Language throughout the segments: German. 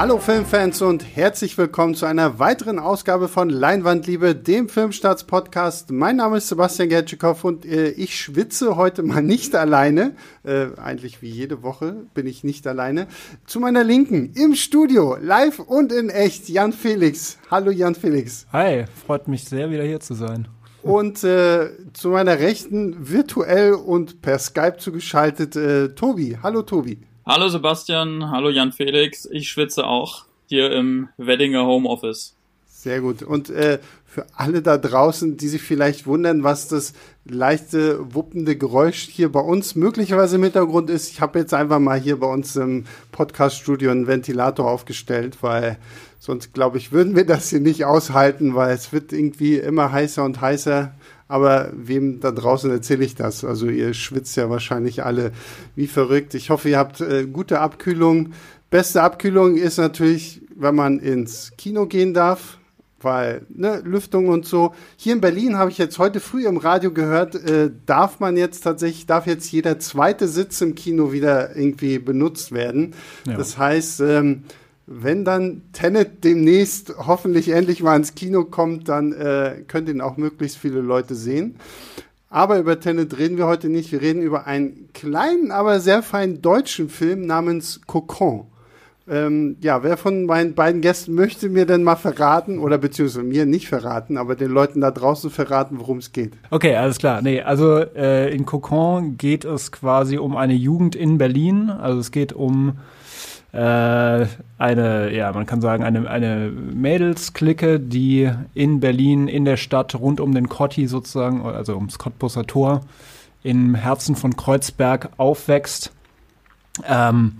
Hallo Filmfans und herzlich willkommen zu einer weiteren Ausgabe von Leinwandliebe, dem Filmstarts-Podcast. Mein Name ist Sebastian Gertschikow und äh, ich schwitze heute mal nicht alleine. Äh, eigentlich wie jede Woche bin ich nicht alleine. Zu meiner Linken im Studio, live und in echt, Jan Felix. Hallo Jan Felix. Hi, freut mich sehr, wieder hier zu sein. Und äh, zu meiner Rechten virtuell und per Skype zugeschaltet äh, Tobi. Hallo Tobi. Hallo Sebastian, hallo Jan Felix. Ich schwitze auch hier im Weddinger Homeoffice. Sehr gut. Und äh, für alle da draußen, die sich vielleicht wundern, was das leichte, wuppende Geräusch hier bei uns möglicherweise im Hintergrund ist, ich habe jetzt einfach mal hier bei uns im Podcast-Studio einen Ventilator aufgestellt, weil sonst, glaube ich, würden wir das hier nicht aushalten, weil es wird irgendwie immer heißer und heißer. Aber wem da draußen erzähle ich das? Also ihr schwitzt ja wahrscheinlich alle wie verrückt. Ich hoffe, ihr habt äh, gute Abkühlung. Beste Abkühlung ist natürlich, wenn man ins Kino gehen darf, weil ne, Lüftung und so. Hier in Berlin habe ich jetzt heute früh im Radio gehört, äh, darf man jetzt tatsächlich, darf jetzt jeder zweite Sitz im Kino wieder irgendwie benutzt werden. Ja. Das heißt, ähm, wenn dann Tenet demnächst hoffentlich endlich mal ins Kino kommt, dann äh, könnt ihn auch möglichst viele Leute sehen. Aber über Tenet reden wir heute nicht. Wir reden über einen kleinen, aber sehr feinen deutschen Film namens Cocon. Ähm, ja, wer von meinen beiden Gästen möchte mir denn mal verraten, oder beziehungsweise mir nicht verraten, aber den Leuten da draußen verraten, worum es geht? Okay, alles klar. Nee, also äh, in Cocon geht es quasi um eine Jugend in Berlin. Also es geht um eine, ja, man kann sagen, eine, eine Mädelsklicke, die in Berlin, in der Stadt, rund um den Kotti sozusagen, also ums Cottbusser Tor, im Herzen von Kreuzberg aufwächst. Ähm,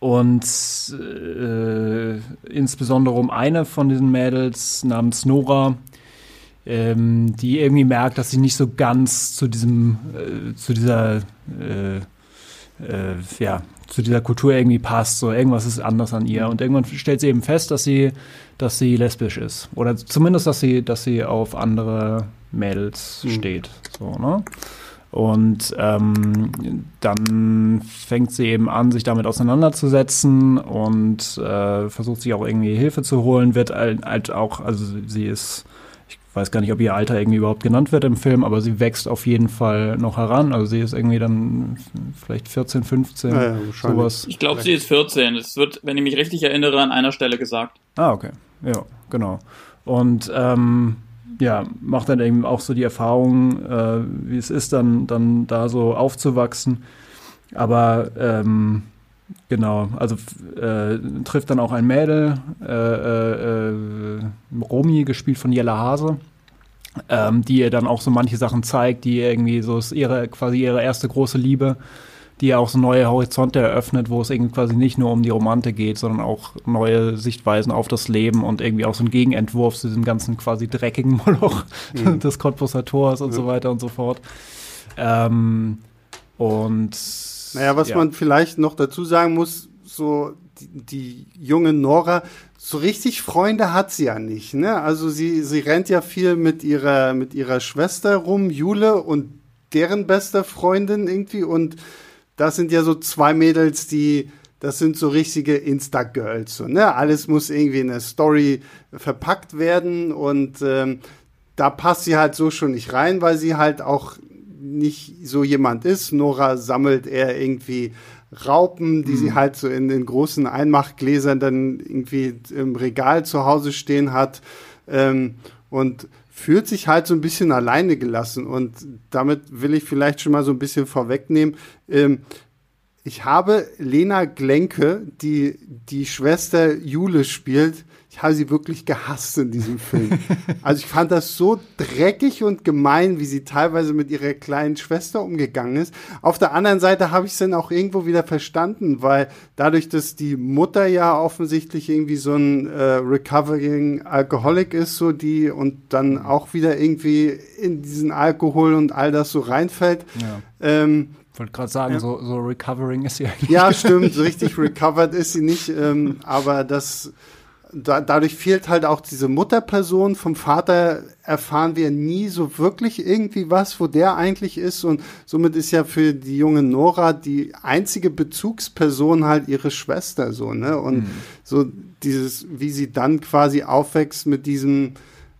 und äh, insbesondere um eine von diesen Mädels namens Nora, ähm, die irgendwie merkt, dass sie nicht so ganz zu diesem, äh, zu dieser, äh, äh ja, zu dieser Kultur irgendwie passt. So irgendwas ist anders an ihr. Und irgendwann stellt sie eben fest, dass sie, dass sie lesbisch ist. Oder zumindest, dass sie, dass sie auf andere Mädels mhm. steht. So, ne? Und ähm, dann fängt sie eben an, sich damit auseinanderzusetzen und äh, versucht sich auch irgendwie Hilfe zu holen, wird halt, halt auch, also sie ist weiß gar nicht, ob ihr Alter irgendwie überhaupt genannt wird im Film, aber sie wächst auf jeden Fall noch heran. Also sie ist irgendwie dann vielleicht 14, 15, ja, ja, sowas. Ich glaube, sie ist 14. Es wird, wenn ich mich richtig erinnere, an einer Stelle gesagt. Ah, okay. Ja, genau. Und ähm, ja, macht dann eben auch so die Erfahrung, äh, wie es ist, dann, dann da so aufzuwachsen. Aber ähm, Genau, also äh, trifft dann auch ein Mädel, äh, äh, äh, Romy, gespielt von Jella Hase, ähm, die ihr dann auch so manche Sachen zeigt, die irgendwie so ist ihre quasi ihre erste große Liebe, die ihr auch so neue Horizonte eröffnet, wo es irgendwie quasi nicht nur um die Romantik geht, sondern auch neue Sichtweisen auf das Leben und irgendwie auch so ein Gegenentwurf zu diesem ganzen quasi dreckigen Moloch mhm. des Tors und mhm. so weiter und so fort. Ähm, und naja, was ja. man vielleicht noch dazu sagen muss, so die, die junge Nora, so richtig Freunde hat sie ja nicht. Ne? Also sie, sie rennt ja viel mit ihrer, mit ihrer Schwester rum, Jule, und deren bester Freundin irgendwie. Und das sind ja so zwei Mädels, die, das sind so richtige Insta-Girls. So, ne? Alles muss irgendwie in eine Story verpackt werden und ähm, da passt sie halt so schon nicht rein, weil sie halt auch nicht so jemand ist. Nora sammelt eher irgendwie Raupen, die mhm. sie halt so in den großen Einmachgläsern dann irgendwie im Regal zu Hause stehen hat. Ähm, und fühlt sich halt so ein bisschen alleine gelassen. Und damit will ich vielleicht schon mal so ein bisschen vorwegnehmen. Ähm, ich habe Lena Glenke, die die Schwester Jule spielt, ich habe sie wirklich gehasst in diesem Film. also ich fand das so dreckig und gemein, wie sie teilweise mit ihrer kleinen Schwester umgegangen ist. Auf der anderen Seite habe ich es dann auch irgendwo wieder verstanden, weil dadurch, dass die Mutter ja offensichtlich irgendwie so ein äh, recovering Alcoholic ist, so die und dann auch wieder irgendwie in diesen Alkohol und all das so reinfällt. Ja. Ähm, ich wollte gerade sagen, ja. so, so recovering ist sie eigentlich. Ja, stimmt, so richtig recovered ist sie nicht, ähm, aber das da, dadurch fehlt halt auch diese Mutterperson. Vom Vater erfahren wir nie so wirklich irgendwie was, wo der eigentlich ist. Und somit ist ja für die junge Nora die einzige Bezugsperson halt ihre Schwester so, ne? Und mhm. so dieses, wie sie dann quasi aufwächst mit diesem,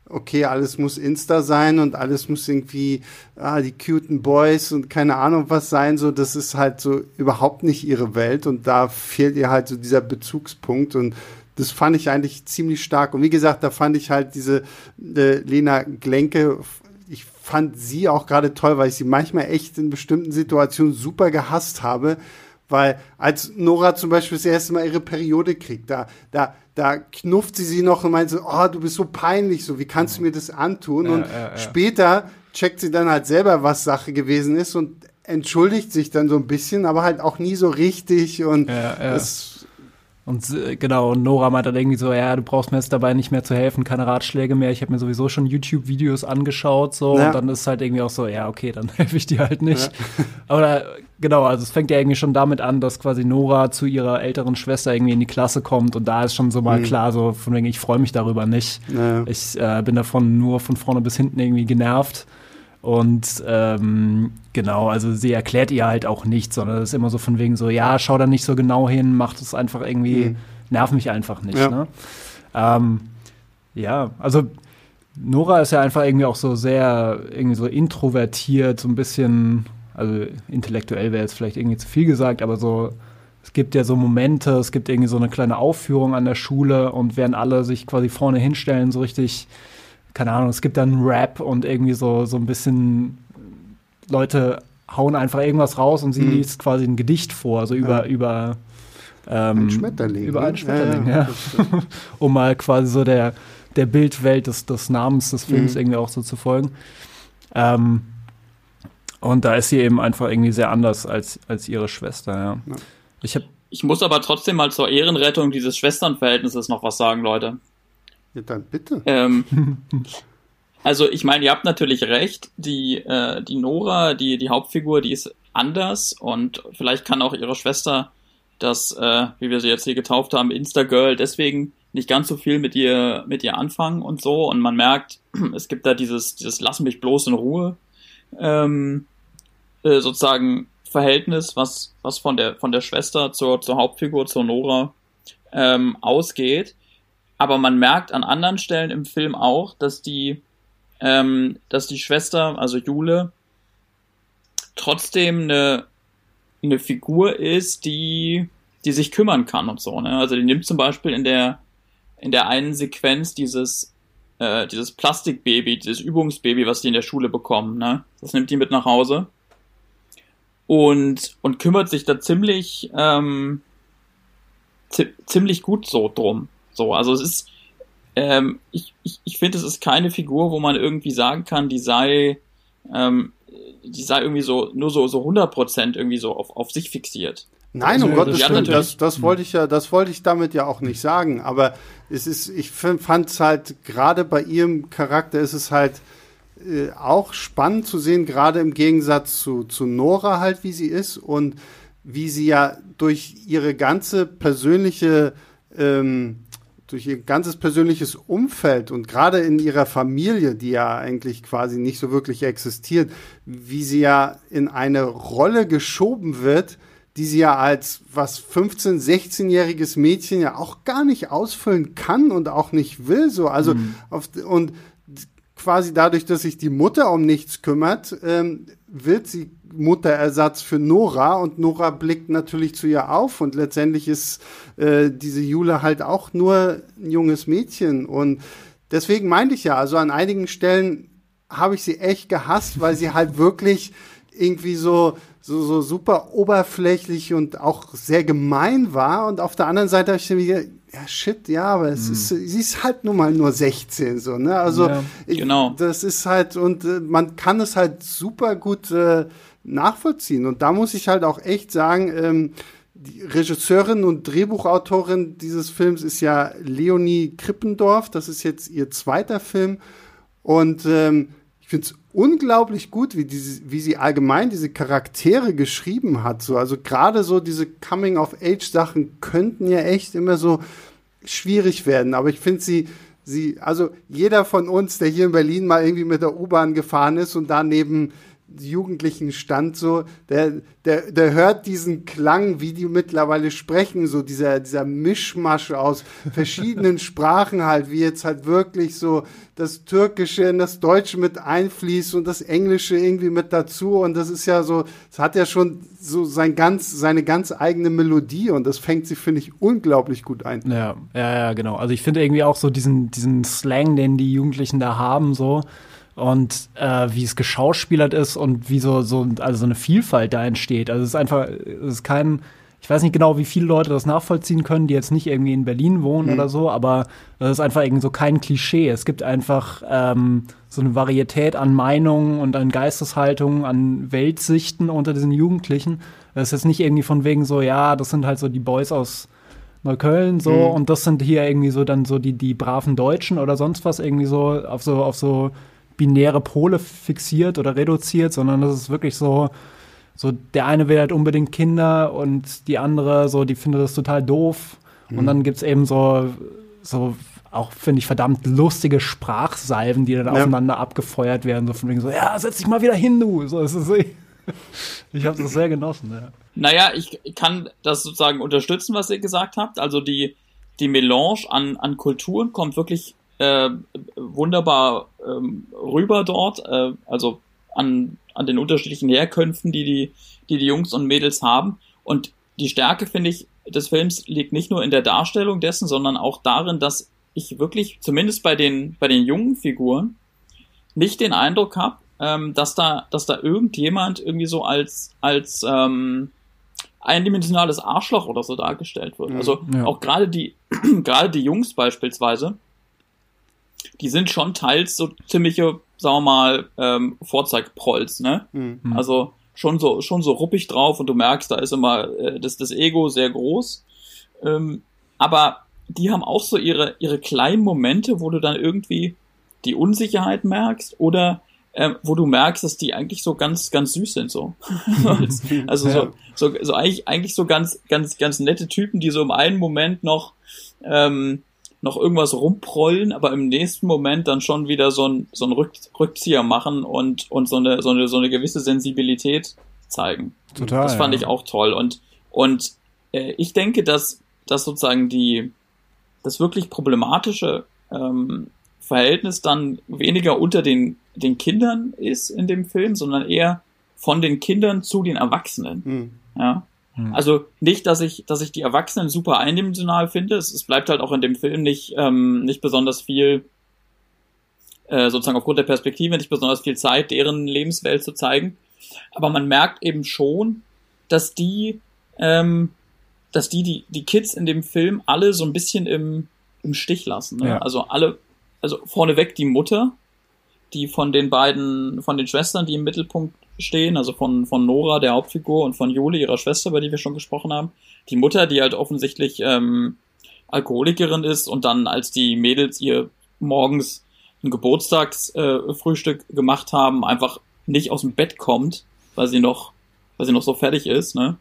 okay, alles muss Insta sein und alles muss irgendwie ah, die cuten Boys und keine Ahnung was sein, so das ist halt so überhaupt nicht ihre Welt und da fehlt ihr halt so dieser Bezugspunkt und das fand ich eigentlich ziemlich stark. Und wie gesagt, da fand ich halt diese äh, Lena Glenke, ich fand sie auch gerade toll, weil ich sie manchmal echt in bestimmten Situationen super gehasst habe. Weil als Nora zum Beispiel das erste Mal ihre Periode kriegt, da, da, da knufft sie sie noch und meint so, oh, du bist so peinlich, so, wie kannst du mir das antun? Ja, und ja, ja. später checkt sie dann halt selber, was Sache gewesen ist und entschuldigt sich dann so ein bisschen, aber halt auch nie so richtig und das und äh, genau, und Nora meint dann irgendwie so, ja, du brauchst mir jetzt dabei nicht mehr zu helfen, keine Ratschläge mehr. Ich habe mir sowieso schon YouTube-Videos angeschaut, so, ja. und dann ist halt irgendwie auch so, ja, okay, dann helfe ich dir halt nicht. Ja. Aber genau, also es fängt ja irgendwie schon damit an, dass quasi Nora zu ihrer älteren Schwester irgendwie in die Klasse kommt und da ist schon so mal mhm. klar, so von wegen, ich freue mich darüber nicht. Ja. Ich äh, bin davon nur von vorne bis hinten irgendwie genervt. Und ähm, genau, also sie erklärt ihr halt auch nichts, sondern es ist immer so von wegen so, ja, schau da nicht so genau hin, mach das einfach irgendwie, mhm. nerv mich einfach nicht. Ja. Ne? Ähm, ja, also Nora ist ja einfach irgendwie auch so sehr irgendwie so introvertiert, so ein bisschen, also intellektuell wäre jetzt vielleicht irgendwie zu viel gesagt, aber so, es gibt ja so Momente, es gibt irgendwie so eine kleine Aufführung an der Schule und während alle sich quasi vorne hinstellen, so richtig keine Ahnung, es gibt dann Rap und irgendwie so, so ein bisschen Leute hauen einfach irgendwas raus und sie mhm. liest quasi ein Gedicht vor, also über, ja. über ähm, ein Schmetterling. Über ne? einen Schmetterling, ja. ja. um mal quasi so der, der Bildwelt des, des Namens des Films mhm. irgendwie auch so zu folgen. Ähm, und da ist sie eben einfach irgendwie sehr anders als, als ihre Schwester, ja. ja. Ich, hab, ich muss aber trotzdem mal zur Ehrenrettung dieses Schwesternverhältnisses noch was sagen, Leute. Ja, dann bitte. Ähm, also ich meine, ihr habt natürlich recht, die, äh, die Nora, die, die Hauptfigur, die ist anders und vielleicht kann auch ihre Schwester das, äh, wie wir sie jetzt hier getauft haben, Instagirl, deswegen nicht ganz so viel mit ihr, mit ihr anfangen und so. Und man merkt, es gibt da dieses, dieses Lass mich bloß in Ruhe, ähm, äh, sozusagen Verhältnis, was, was von der, von der Schwester zur, zur Hauptfigur, zur Nora, ähm, ausgeht aber man merkt an anderen Stellen im Film auch, dass die, ähm, dass die Schwester, also Jule, trotzdem eine, eine Figur ist, die, die sich kümmern kann und so. Ne? Also die nimmt zum Beispiel in der, in der einen Sequenz dieses, äh, dieses Plastikbaby, dieses Übungsbaby, was die in der Schule bekommen, ne? Das nimmt die mit nach Hause und, und kümmert sich da ziemlich, ähm, ziemlich gut so drum. So, also es ist, ähm, ich, ich, ich finde, es ist keine Figur, wo man irgendwie sagen kann, die sei, ähm, die sei irgendwie so, nur so, so 100% irgendwie so auf, auf sich fixiert. Nein, um Gottes Willen, das, das wollte ich ja, das wollte ich damit ja auch nicht sagen. Aber es ist, ich fand es halt gerade bei ihrem Charakter ist es halt äh, auch spannend zu sehen, gerade im Gegensatz zu, zu Nora halt, wie sie ist und wie sie ja durch ihre ganze persönliche ähm, durch ihr ganzes persönliches Umfeld und gerade in ihrer Familie, die ja eigentlich quasi nicht so wirklich existiert, wie sie ja in eine Rolle geschoben wird, die sie ja als was 15, 16-jähriges Mädchen ja auch gar nicht ausfüllen kann und auch nicht will, so. Also, mhm. auf, und quasi dadurch, dass sich die Mutter um nichts kümmert, ähm, wird sie Mutterersatz für Nora und Nora blickt natürlich zu ihr auf und letztendlich ist äh, diese Jule halt auch nur ein junges Mädchen und deswegen meinte ich ja, also an einigen Stellen habe ich sie echt gehasst, weil sie halt wirklich irgendwie so so, so super oberflächlich und auch sehr gemein war. Und auf der anderen Seite habe ich mir ja, shit, ja, aber es mhm. ist, sie ist halt nun mal nur 16, so, ne? Also, ja, ich, genau. das ist halt, und äh, man kann es halt super gut äh, nachvollziehen. Und da muss ich halt auch echt sagen, ähm, die Regisseurin und Drehbuchautorin dieses Films ist ja Leonie Krippendorf. Das ist jetzt ihr zweiter Film. Und ähm, ich finde es unglaublich gut, wie, diese, wie sie allgemein diese Charaktere geschrieben hat. So, also gerade so diese Coming-of-Age-Sachen könnten ja echt immer so schwierig werden. Aber ich finde sie, sie, also jeder von uns, der hier in Berlin mal irgendwie mit der U-Bahn gefahren ist und daneben Jugendlichen stand so, der, der, der hört diesen Klang, wie die mittlerweile sprechen, so dieser, dieser Mischmasch aus verschiedenen Sprachen halt, wie jetzt halt wirklich so das Türkische in das Deutsche mit einfließt und das Englische irgendwie mit dazu und das ist ja so, es hat ja schon so sein ganz, seine ganz eigene Melodie und das fängt sie, finde ich, unglaublich gut ein. Ja, ja, ja, genau. Also ich finde irgendwie auch so diesen, diesen Slang, den die Jugendlichen da haben, so, und äh, wie es geschauspielert ist und wie so, so, also so eine Vielfalt da entsteht. Also es ist einfach, es ist kein, ich weiß nicht genau, wie viele Leute das nachvollziehen können, die jetzt nicht irgendwie in Berlin wohnen mhm. oder so, aber es ist einfach irgendwie so kein Klischee. Es gibt einfach ähm, so eine Varietät an Meinungen und an Geisteshaltungen, an Weltsichten unter diesen Jugendlichen. Das ist jetzt nicht irgendwie von wegen so, ja, das sind halt so die Boys aus Neukölln so mhm. und das sind hier irgendwie so dann so die, die braven Deutschen oder sonst was irgendwie so auf so, auf so binäre Pole fixiert oder reduziert, sondern das ist wirklich so, so der eine will halt unbedingt Kinder und die andere so, die findet das total doof. Mhm. Und dann gibt es eben so, so auch, finde ich, verdammt lustige Sprachsalven, die dann ja. aufeinander abgefeuert werden. So von wegen so, ja, setz dich mal wieder hin, du. So, ist es, ich habe das sehr genossen, ja. Naja, ich kann das sozusagen unterstützen, was ihr gesagt habt. Also die, die Melange an, an Kulturen kommt wirklich äh, wunderbar ähm, rüber dort, äh, also an, an den unterschiedlichen Herkünften, die die, die die Jungs und Mädels haben. Und die Stärke, finde ich, des Films liegt nicht nur in der Darstellung dessen, sondern auch darin, dass ich wirklich, zumindest bei den, bei den jungen Figuren, nicht den Eindruck habe, ähm, dass da, dass da irgendjemand irgendwie so als, als ähm, eindimensionales Arschloch oder so dargestellt wird. Also ja. auch gerade die, gerade die Jungs beispielsweise, die sind schon teils so ziemliche, sagen wir mal, ähm, Vorzeigprolls, ne? Mhm. Also schon so, schon so ruppig drauf und du merkst, da ist immer äh, das, das Ego sehr groß. Ähm, aber die haben auch so ihre, ihre kleinen Momente, wo du dann irgendwie die Unsicherheit merkst oder ähm, wo du merkst, dass die eigentlich so ganz, ganz süß sind, so. also so, so, so eigentlich, eigentlich so ganz, ganz, ganz nette Typen, die so im einen Moment noch ähm, noch irgendwas rumprollen, aber im nächsten Moment dann schon wieder so ein, so ein Rück, Rückzieher machen und, und so eine, so eine, so eine gewisse Sensibilität zeigen. Total. Das fand ja. ich auch toll. Und, und äh, ich denke, dass, dass sozusagen die, das wirklich problematische ähm, Verhältnis dann weniger unter den, den Kindern ist in dem Film, sondern eher von den Kindern zu den Erwachsenen. Mhm. Ja. Hm. Also nicht, dass ich, dass ich die Erwachsenen super eindimensional finde. Es, es bleibt halt auch in dem Film nicht, ähm, nicht besonders viel, äh, sozusagen aufgrund der Perspektive, nicht besonders viel Zeit, deren Lebenswelt zu zeigen. Aber man merkt eben schon, dass die, ähm, dass die, die, die Kids in dem Film alle so ein bisschen im, im Stich lassen. Ne? Ja. Also alle, also vorneweg die Mutter, die von den beiden, von den Schwestern, die im Mittelpunkt stehen, also von, von Nora, der Hauptfigur, und von Juli, ihrer Schwester, über die wir schon gesprochen haben. Die Mutter, die halt offensichtlich ähm, Alkoholikerin ist und dann, als die Mädels ihr morgens ein Geburtstagsfrühstück äh, gemacht haben, einfach nicht aus dem Bett kommt, weil sie noch, weil sie noch so fertig ist, ne?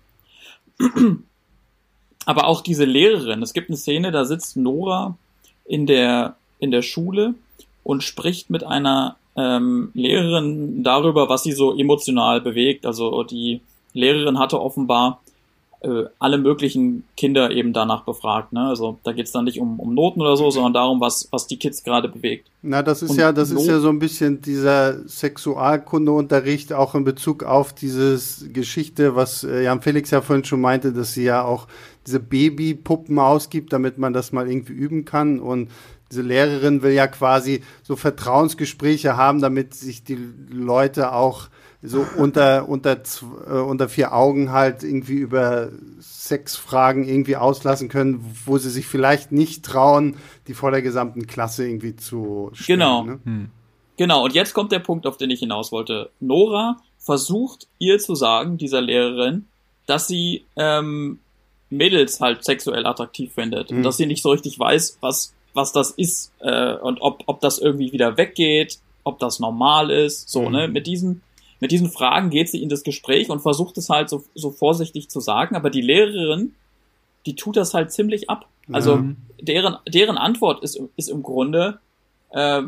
Aber auch diese Lehrerin, es gibt eine Szene, da sitzt Nora in der, in der Schule und spricht mit einer ähm, Lehrerin darüber, was sie so emotional bewegt. Also die Lehrerin hatte offenbar äh, alle möglichen Kinder eben danach befragt. Ne? Also da geht's dann nicht um, um Noten oder so, sondern darum, was, was die Kids gerade bewegt. Na, das ist Und ja, das Not ist ja so ein bisschen dieser Sexualkundeunterricht auch in Bezug auf dieses Geschichte, was äh, Jan Felix ja vorhin schon meinte, dass sie ja auch diese Babypuppen ausgibt, damit man das mal irgendwie üben kann. Und diese Lehrerin will ja quasi so Vertrauensgespräche haben, damit sich die Leute auch so unter, unter, äh, unter vier Augen halt irgendwie über Sexfragen irgendwie auslassen können, wo sie sich vielleicht nicht trauen, die vor der gesamten Klasse irgendwie zu stellen. Genau. Ne? Hm. Genau, und jetzt kommt der Punkt, auf den ich hinaus wollte. Nora versucht ihr zu sagen, dieser Lehrerin, dass sie ähm, Mädels halt sexuell attraktiv findet mhm. und dass sie nicht so richtig weiß, was was das ist äh, und ob, ob das irgendwie wieder weggeht, ob das normal ist. So, mhm. ne? Mit diesen, mit diesen Fragen geht sie in das Gespräch und versucht es halt so, so vorsichtig zu sagen, aber die Lehrerin die tut das halt ziemlich ab. Also mhm. deren, deren Antwort ist, ist im Grunde, äh,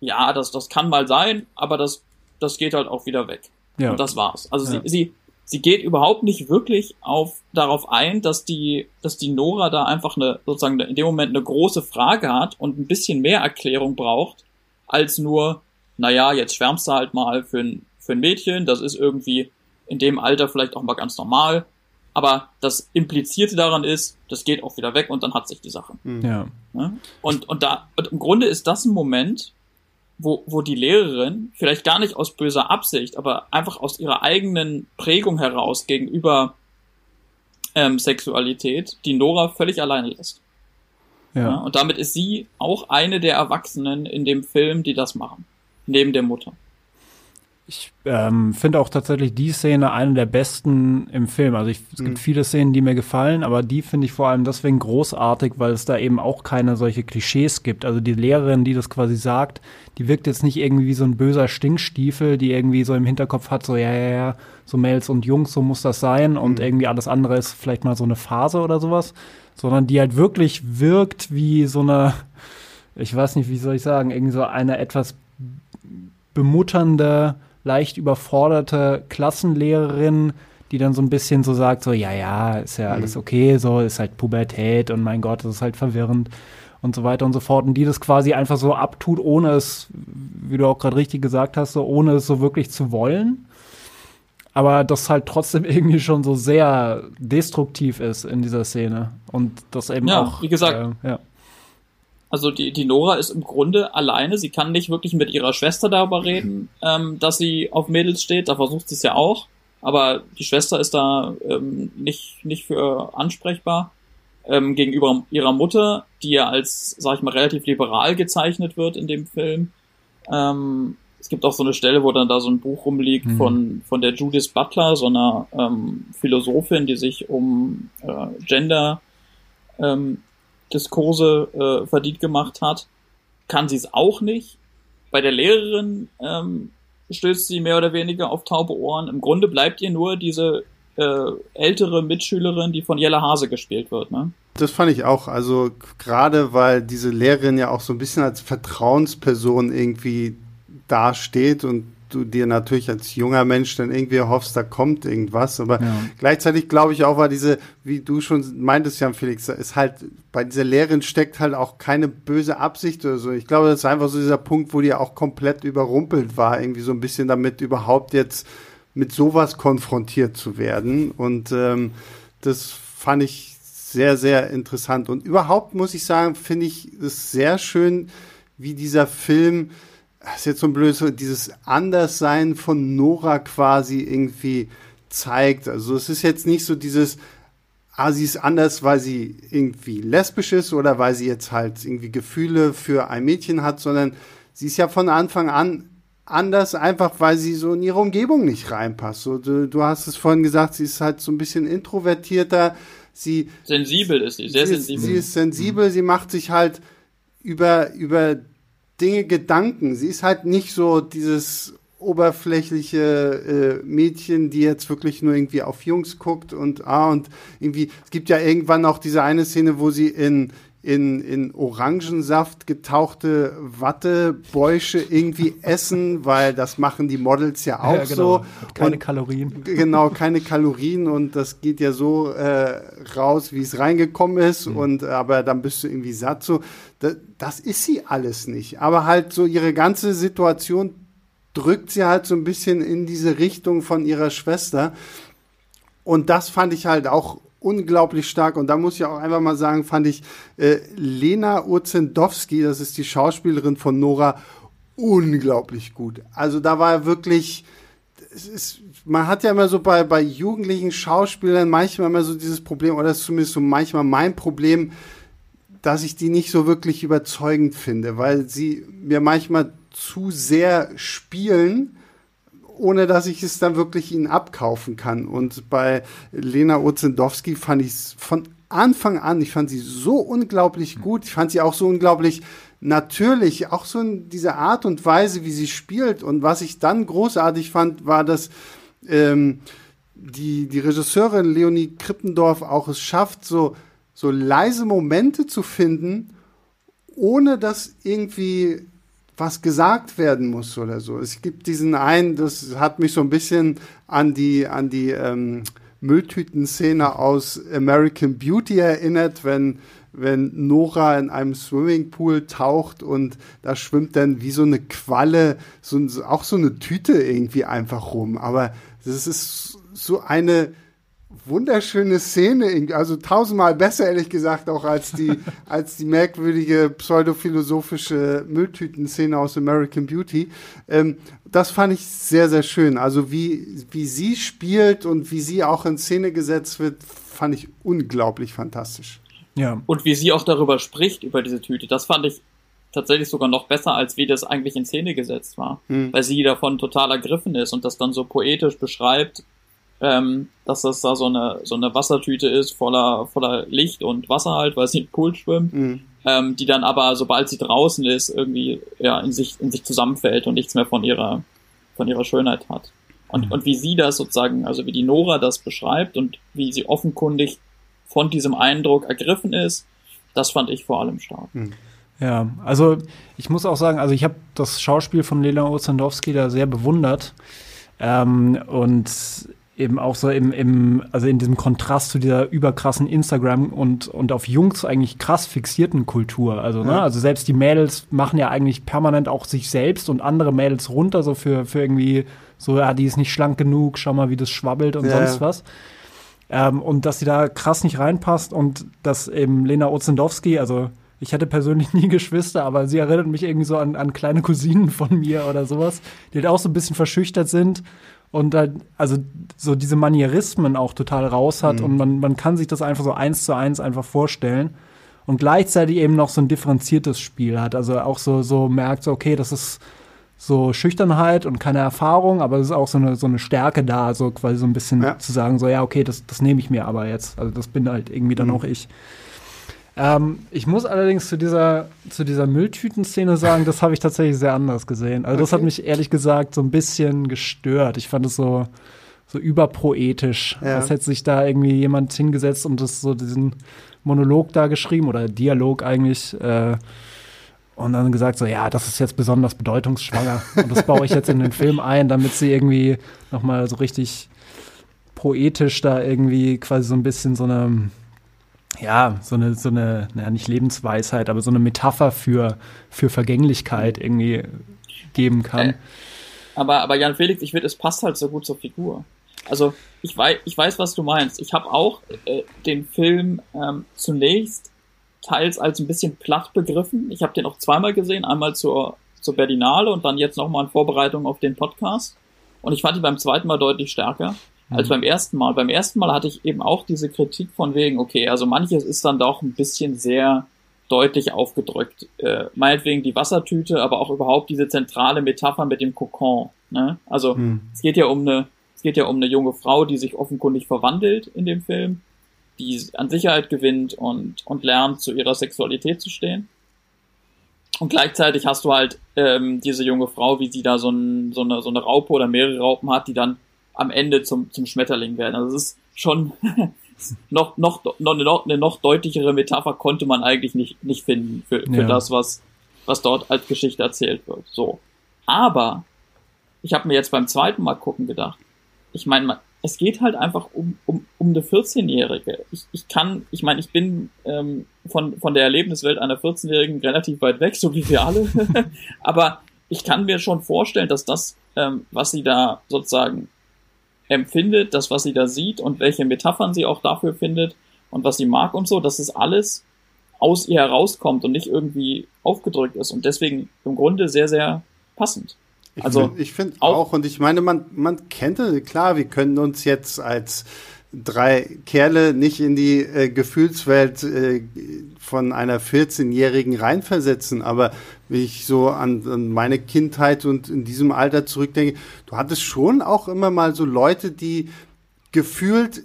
ja, das, das kann mal sein, aber das, das geht halt auch wieder weg. Ja. Und das war's. Also ja. sie, sie, sie geht überhaupt nicht wirklich auf, darauf ein, dass die, dass die Nora da einfach eine, sozusagen in dem Moment eine große Frage hat und ein bisschen mehr Erklärung braucht, als nur, naja, jetzt schwärmst du halt mal für ein, für ein Mädchen, das ist irgendwie in dem Alter vielleicht auch mal ganz normal, aber das Implizierte daran ist, das geht auch wieder weg und dann hat sich die Sache. Mhm. Ja. Und, und da, und im Grunde ist das ein Moment, wo, wo die Lehrerin vielleicht gar nicht aus böser Absicht, aber einfach aus ihrer eigenen Prägung heraus gegenüber ähm, Sexualität die Nora völlig alleine lässt. Ja. ja. Und damit ist sie auch eine der Erwachsenen in dem Film, die das machen. Neben der Mutter. Ich ähm, finde auch tatsächlich die Szene eine der besten im Film. Also ich, es mhm. gibt viele Szenen, die mir gefallen, aber die finde ich vor allem deswegen großartig, weil es da eben auch keine solche Klischees gibt. Also die Lehrerin, die das quasi sagt, die wirkt jetzt nicht irgendwie wie so ein böser Stinkstiefel, die irgendwie so im Hinterkopf hat, so ja, ja, ja, so Mädels und Jungs, so muss das sein und mhm. irgendwie alles andere ist vielleicht mal so eine Phase oder sowas, sondern die halt wirklich wirkt wie so eine, ich weiß nicht, wie soll ich sagen, irgendwie so eine etwas bemutternde, leicht überforderte Klassenlehrerin, die dann so ein bisschen so sagt, so, ja, ja, ist ja alles mhm. okay, so, ist halt Pubertät und mein Gott, das ist halt verwirrend und so weiter und so fort. Und die das quasi einfach so abtut, ohne es, wie du auch gerade richtig gesagt hast, so, ohne es so wirklich zu wollen. Aber das halt trotzdem irgendwie schon so sehr destruktiv ist in dieser Szene. Und das eben ja, auch. Wie gesagt, äh, ja. Also die, die Nora ist im Grunde alleine. Sie kann nicht wirklich mit ihrer Schwester darüber reden, ähm, dass sie auf Mädels steht. Da versucht sie es ja auch. Aber die Schwester ist da ähm, nicht, nicht für ansprechbar. Ähm, gegenüber ihrer Mutter, die ja als, sag ich mal, relativ liberal gezeichnet wird in dem Film. Ähm, es gibt auch so eine Stelle, wo dann da so ein Buch rumliegt mhm. von, von der Judith Butler, so einer ähm, Philosophin, die sich um äh, Gender ähm, Diskurse äh, verdient gemacht hat, kann sie es auch nicht. Bei der Lehrerin ähm, stößt sie mehr oder weniger auf taube Ohren. Im Grunde bleibt ihr nur diese äh, ältere Mitschülerin, die von Jella Hase gespielt wird. Ne? Das fand ich auch. Also gerade weil diese Lehrerin ja auch so ein bisschen als Vertrauensperson irgendwie dasteht und du dir natürlich als junger Mensch dann irgendwie hoffst, da kommt irgendwas. Aber ja. gleichzeitig glaube ich auch, war diese, wie du schon meintest, Jan Felix, ist halt, bei dieser Lehrerin steckt halt auch keine böse Absicht oder so. Ich glaube, das ist einfach so dieser Punkt, wo die auch komplett überrumpelt war, irgendwie so ein bisschen damit überhaupt jetzt mit sowas konfrontiert zu werden. Und ähm, das fand ich sehr, sehr interessant. Und überhaupt muss ich sagen, finde ich es sehr schön, wie dieser Film das ist jetzt so ein blödes, dieses Anderssein von Nora quasi irgendwie zeigt. Also es ist jetzt nicht so dieses, ah, sie ist anders, weil sie irgendwie lesbisch ist oder weil sie jetzt halt irgendwie Gefühle für ein Mädchen hat, sondern sie ist ja von Anfang an anders, einfach weil sie so in ihre Umgebung nicht reinpasst. So, du, du hast es vorhin gesagt, sie ist halt so ein bisschen introvertierter. Sie sensibel ist sie, sehr sie sensibel. Ist, sie ist sensibel, mhm. sie macht sich halt über über Dinge Gedanken. Sie ist halt nicht so dieses oberflächliche äh, Mädchen, die jetzt wirklich nur irgendwie auf Jungs guckt und ah und irgendwie es gibt ja irgendwann auch diese eine Szene, wo sie in in, in Orangensaft getauchte Wattebäusche irgendwie essen, weil das machen die Models ja auch ja, genau. so. Keine und, Kalorien. Genau, keine Kalorien und das geht ja so äh, raus, wie es reingekommen ist mhm. und aber dann bist du irgendwie satt so. Das, das ist sie alles nicht. Aber halt so ihre ganze Situation drückt sie halt so ein bisschen in diese Richtung von ihrer Schwester. Und das fand ich halt auch unglaublich stark. Und da muss ich auch einfach mal sagen, fand ich äh, Lena Urzendowski, das ist die Schauspielerin von Nora, unglaublich gut. Also da war wirklich, ist, man hat ja immer so bei, bei jugendlichen Schauspielern manchmal immer so dieses Problem, oder das ist zumindest so manchmal mein Problem, dass ich die nicht so wirklich überzeugend finde, weil sie mir manchmal zu sehr spielen ohne dass ich es dann wirklich ihnen abkaufen kann. Und bei Lena Ozendowski fand ich es von Anfang an, ich fand sie so unglaublich gut, ich fand sie auch so unglaublich natürlich, auch so in dieser Art und Weise, wie sie spielt. Und was ich dann großartig fand, war, dass ähm, die, die Regisseurin Leonie Krippendorf auch es schafft, so so leise Momente zu finden, ohne dass irgendwie was gesagt werden muss oder so. Es gibt diesen einen, das hat mich so ein bisschen an die, an die ähm, Mülltüten-Szene aus American Beauty erinnert, wenn, wenn Nora in einem Swimmingpool taucht und da schwimmt dann wie so eine Qualle, so, auch so eine Tüte irgendwie einfach rum. Aber das ist so eine, wunderschöne Szene, also tausendmal besser, ehrlich gesagt, auch als die, als die merkwürdige pseudophilosophische Mülltüten-Szene aus American Beauty. Ähm, das fand ich sehr, sehr schön. Also wie, wie sie spielt und wie sie auch in Szene gesetzt wird, fand ich unglaublich fantastisch. Ja. Und wie sie auch darüber spricht, über diese Tüte, das fand ich tatsächlich sogar noch besser, als wie das eigentlich in Szene gesetzt war. Hm. Weil sie davon total ergriffen ist und das dann so poetisch beschreibt, ähm, dass das da so eine, so eine Wassertüte ist, voller, voller Licht und Wasser halt, weil sie im Pool schwimmt, mhm. ähm, die dann aber, sobald sie draußen ist, irgendwie ja, in, sich, in sich zusammenfällt und nichts mehr von ihrer, von ihrer Schönheit hat. Und, mhm. und wie sie das sozusagen, also wie die Nora das beschreibt und wie sie offenkundig von diesem Eindruck ergriffen ist, das fand ich vor allem stark. Mhm. Ja, also ich muss auch sagen, also ich habe das Schauspiel von Lena Ozandowski da sehr bewundert. Ähm, und eben auch so im, im, also in diesem Kontrast zu dieser überkrassen Instagram und, und auf Jungs eigentlich krass fixierten Kultur. Also, ne, also selbst die Mädels machen ja eigentlich permanent auch sich selbst und andere Mädels runter, so für, für irgendwie so, ja, die ist nicht schlank genug, schau mal, wie das schwabbelt und ja. sonst was. Ähm, und dass sie da krass nicht reinpasst und dass eben Lena Ozendowski, also ich hatte persönlich nie Geschwister, aber sie erinnert mich irgendwie so an, an kleine Cousinen von mir oder sowas, die halt auch so ein bisschen verschüchtert sind und halt, also so diese Manierismen auch total raus hat mhm. und man, man kann sich das einfach so eins zu eins einfach vorstellen und gleichzeitig eben noch so ein differenziertes Spiel hat. Also auch so, so merkt, so, okay, das ist so Schüchternheit und keine Erfahrung, aber es ist auch so eine, so eine Stärke da, so quasi so ein bisschen ja. zu sagen, so, ja, okay, das, das nehme ich mir aber jetzt. Also das bin halt irgendwie dann mhm. auch ich. Ähm, ich muss allerdings zu dieser, zu dieser Mülltüten-Szene sagen, das habe ich tatsächlich sehr anders gesehen. Also, okay. das hat mich ehrlich gesagt so ein bisschen gestört. Ich fand es so, so überpoetisch. Ja. Als hätte sich da irgendwie jemand hingesetzt und das so diesen Monolog da geschrieben oder Dialog eigentlich. Äh, und dann gesagt so, ja, das ist jetzt besonders bedeutungsschwanger. Und das baue ich jetzt in den Film ein, damit sie irgendwie nochmal so richtig poetisch da irgendwie quasi so ein bisschen so eine ja, so eine, so eine, naja, nicht Lebensweisheit, aber so eine Metapher für, für Vergänglichkeit irgendwie geben kann. Äh, aber, aber Jan Felix, ich finde, es passt halt so gut zur Figur. Also, ich weiß, ich weiß, was du meinst. Ich habe auch äh, den Film ähm, zunächst teils als ein bisschen platt begriffen. Ich habe den auch zweimal gesehen, einmal zur, zur Berlinale und dann jetzt nochmal in Vorbereitung auf den Podcast. Und ich fand ihn beim zweiten Mal deutlich stärker als mhm. beim ersten Mal. Beim ersten Mal hatte ich eben auch diese Kritik von wegen, okay, also manches ist dann doch ein bisschen sehr deutlich aufgedrückt. Äh, meinetwegen die Wassertüte, aber auch überhaupt diese zentrale Metapher mit dem Kokon. Ne? Also mhm. es geht ja um eine, es geht ja um eine junge Frau, die sich offenkundig verwandelt in dem Film, die an Sicherheit gewinnt und, und lernt, zu ihrer Sexualität zu stehen. Und gleichzeitig hast du halt ähm, diese junge Frau, wie sie da so, ein, so, eine, so eine Raupe oder mehrere Raupen hat, die dann am Ende zum, zum Schmetterling werden. Also es ist schon noch, noch, noch, eine noch deutlichere Metapher konnte man eigentlich nicht, nicht finden für, für ja. das, was, was dort als Geschichte erzählt wird. So. Aber ich habe mir jetzt beim zweiten Mal gucken gedacht, ich meine, es geht halt einfach um, um, um eine 14-Jährige. Ich, ich kann, ich meine, ich bin ähm, von, von der Erlebniswelt einer 14-Jährigen relativ weit weg, so wie wir alle. Aber ich kann mir schon vorstellen, dass das, ähm, was sie da sozusagen empfindet, das, was sie da sieht und welche Metaphern sie auch dafür findet und was sie mag und so, dass es alles aus ihr herauskommt und nicht irgendwie aufgedrückt ist und deswegen im Grunde sehr, sehr passend. Ich also find, ich finde auch, auch, und ich meine, man, man kennt, klar, wir können uns jetzt als drei Kerle nicht in die äh, Gefühlswelt äh, von einer 14-Jährigen reinversetzen, aber wie ich so an, an, meine Kindheit und in diesem Alter zurückdenke, du hattest schon auch immer mal so Leute, die gefühlt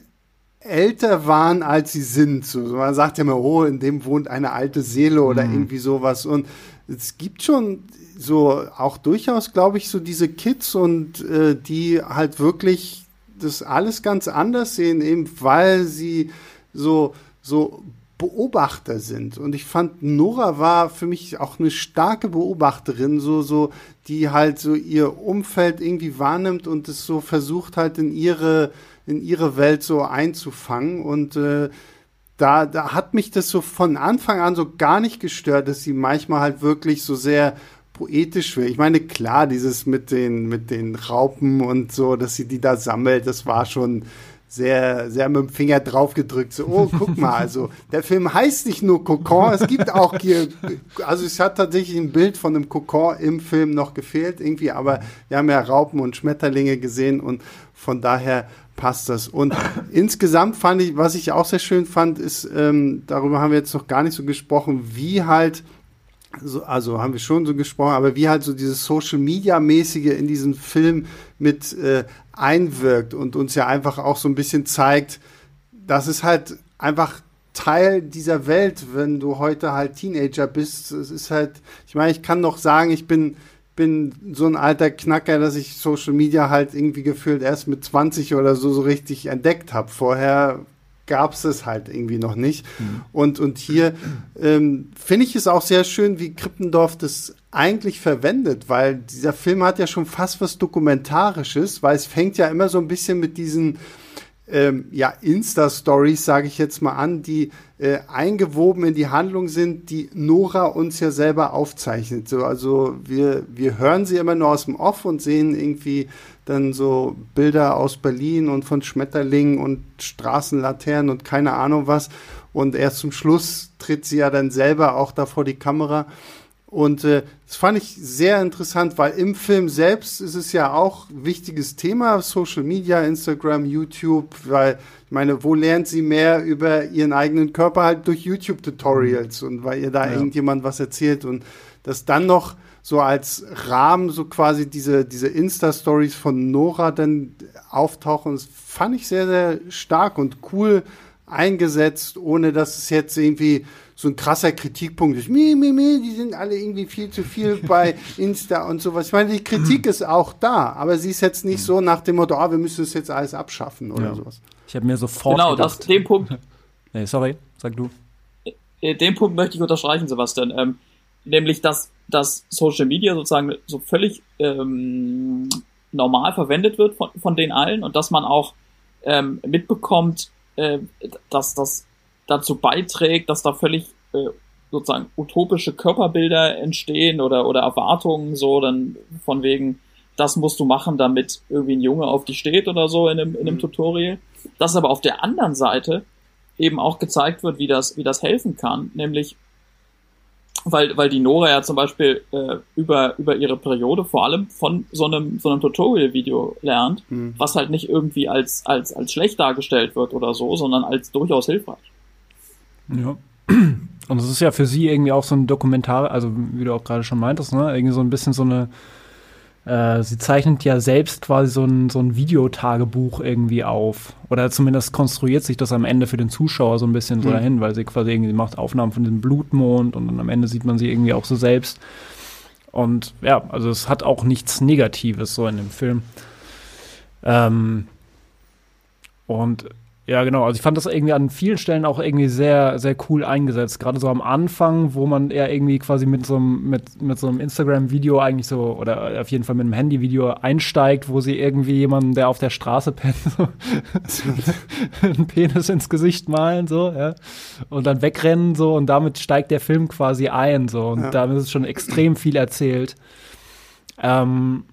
älter waren, als sie sind. So, man sagt ja immer, oh, in dem wohnt eine alte Seele oder mhm. irgendwie sowas. Und es gibt schon so auch durchaus, glaube ich, so diese Kids und äh, die halt wirklich das alles ganz anders sehen, eben weil sie so, so Beobachter sind. Und ich fand, Nora war für mich auch eine starke Beobachterin, so, so, die halt so ihr Umfeld irgendwie wahrnimmt und es so versucht halt in ihre, in ihre Welt so einzufangen. Und äh, da, da hat mich das so von Anfang an so gar nicht gestört, dass sie manchmal halt wirklich so sehr poetisch will. Ich meine, klar, dieses mit den, mit den Raupen und so, dass sie die da sammelt, das war schon sehr, sehr mit dem Finger drauf gedrückt. So, oh, guck mal, also der Film heißt nicht nur Kokon, es gibt auch hier, also es hat tatsächlich ein Bild von einem Kokon im Film noch gefehlt irgendwie, aber wir haben ja Raupen und Schmetterlinge gesehen und von daher passt das. Und insgesamt fand ich, was ich auch sehr schön fand, ist, ähm, darüber haben wir jetzt noch gar nicht so gesprochen, wie halt so, also haben wir schon so gesprochen, aber wie halt so dieses Social Media mäßige in diesen Film mit äh, einwirkt und uns ja einfach auch so ein bisschen zeigt, dass es halt einfach Teil dieser Welt, wenn du heute halt Teenager bist. Es ist halt, ich meine, ich kann noch sagen, ich bin bin so ein alter Knacker, dass ich Social Media halt irgendwie gefühlt erst mit 20 oder so so richtig entdeckt habe. Vorher gab es es halt irgendwie noch nicht. Mhm. Und, und hier ähm, finde ich es auch sehr schön, wie Krippendorf das eigentlich verwendet, weil dieser Film hat ja schon fast was Dokumentarisches, weil es fängt ja immer so ein bisschen mit diesen ähm, ja, Insta-Stories, sage ich jetzt mal an, die äh, eingewoben in die Handlung sind, die Nora uns ja selber aufzeichnet. So, also wir, wir hören sie immer nur aus dem Off und sehen irgendwie dann so Bilder aus Berlin und von Schmetterlingen und Straßenlaternen und keine Ahnung was. Und erst zum Schluss tritt sie ja dann selber auch da vor die Kamera. Und äh, das fand ich sehr interessant, weil im Film selbst ist es ja auch ein wichtiges Thema, Social Media, Instagram, YouTube, weil ich meine, wo lernt sie mehr über ihren eigenen Körper halt durch YouTube-Tutorials und weil ihr da ja. irgendjemand was erzählt und das dann noch so als Rahmen so quasi diese, diese Insta-Stories von Nora dann auftauchen. Das fand ich sehr, sehr stark und cool eingesetzt, ohne dass es jetzt irgendwie so ein krasser Kritikpunkt ist. Mi, mi, mi, die sind alle irgendwie viel zu viel bei Insta und sowas. Ich meine, die Kritik ist auch da, aber sie ist jetzt nicht so nach dem Motto, ah, wir müssen es jetzt alles abschaffen oder ja. sowas. Ich habe mir sofort Genau, gedacht, das, den Punkt. nee, sorry, sag du. Äh, den Punkt möchte ich unterstreichen, Sebastian. Ähm, nämlich, dass dass Social Media sozusagen so völlig ähm, normal verwendet wird von, von den allen und dass man auch ähm, mitbekommt, äh, dass das dazu beiträgt, dass da völlig äh, sozusagen utopische Körperbilder entstehen oder, oder Erwartungen so dann von wegen, das musst du machen, damit irgendwie ein Junge auf dich steht oder so in einem, in einem mhm. Tutorial. Dass aber auf der anderen Seite eben auch gezeigt wird, wie das, wie das helfen kann, nämlich weil, weil die Nora ja zum Beispiel äh, über, über ihre Periode vor allem von so einem, so einem Tutorial-Video lernt, mhm. was halt nicht irgendwie als, als, als schlecht dargestellt wird oder so, sondern als durchaus hilfreich. Ja. Und es ist ja für sie irgendwie auch so ein Dokumentar, also wie du auch gerade schon meintest, ne? Irgendwie so ein bisschen so eine äh, sie zeichnet ja selbst quasi so ein, so ein Videotagebuch irgendwie auf. Oder zumindest konstruiert sich das am Ende für den Zuschauer so ein bisschen so mhm. dahin, weil sie quasi irgendwie macht Aufnahmen von diesem Blutmond und dann am Ende sieht man sie irgendwie auch so selbst. Und ja, also es hat auch nichts Negatives so in dem Film. Ähm, und ja, genau. Also ich fand das irgendwie an vielen Stellen auch irgendwie sehr, sehr cool eingesetzt. Gerade so am Anfang, wo man eher irgendwie quasi mit so einem, mit, mit so einem Instagram-Video eigentlich so, oder auf jeden Fall mit einem Handy-Video einsteigt, wo sie irgendwie jemanden, der auf der Straße pennt, so einen Penis ins Gesicht malen, so, ja. Und dann wegrennen, so, und damit steigt der Film quasi ein, so. Und ja. damit ist schon extrem viel erzählt. Ähm,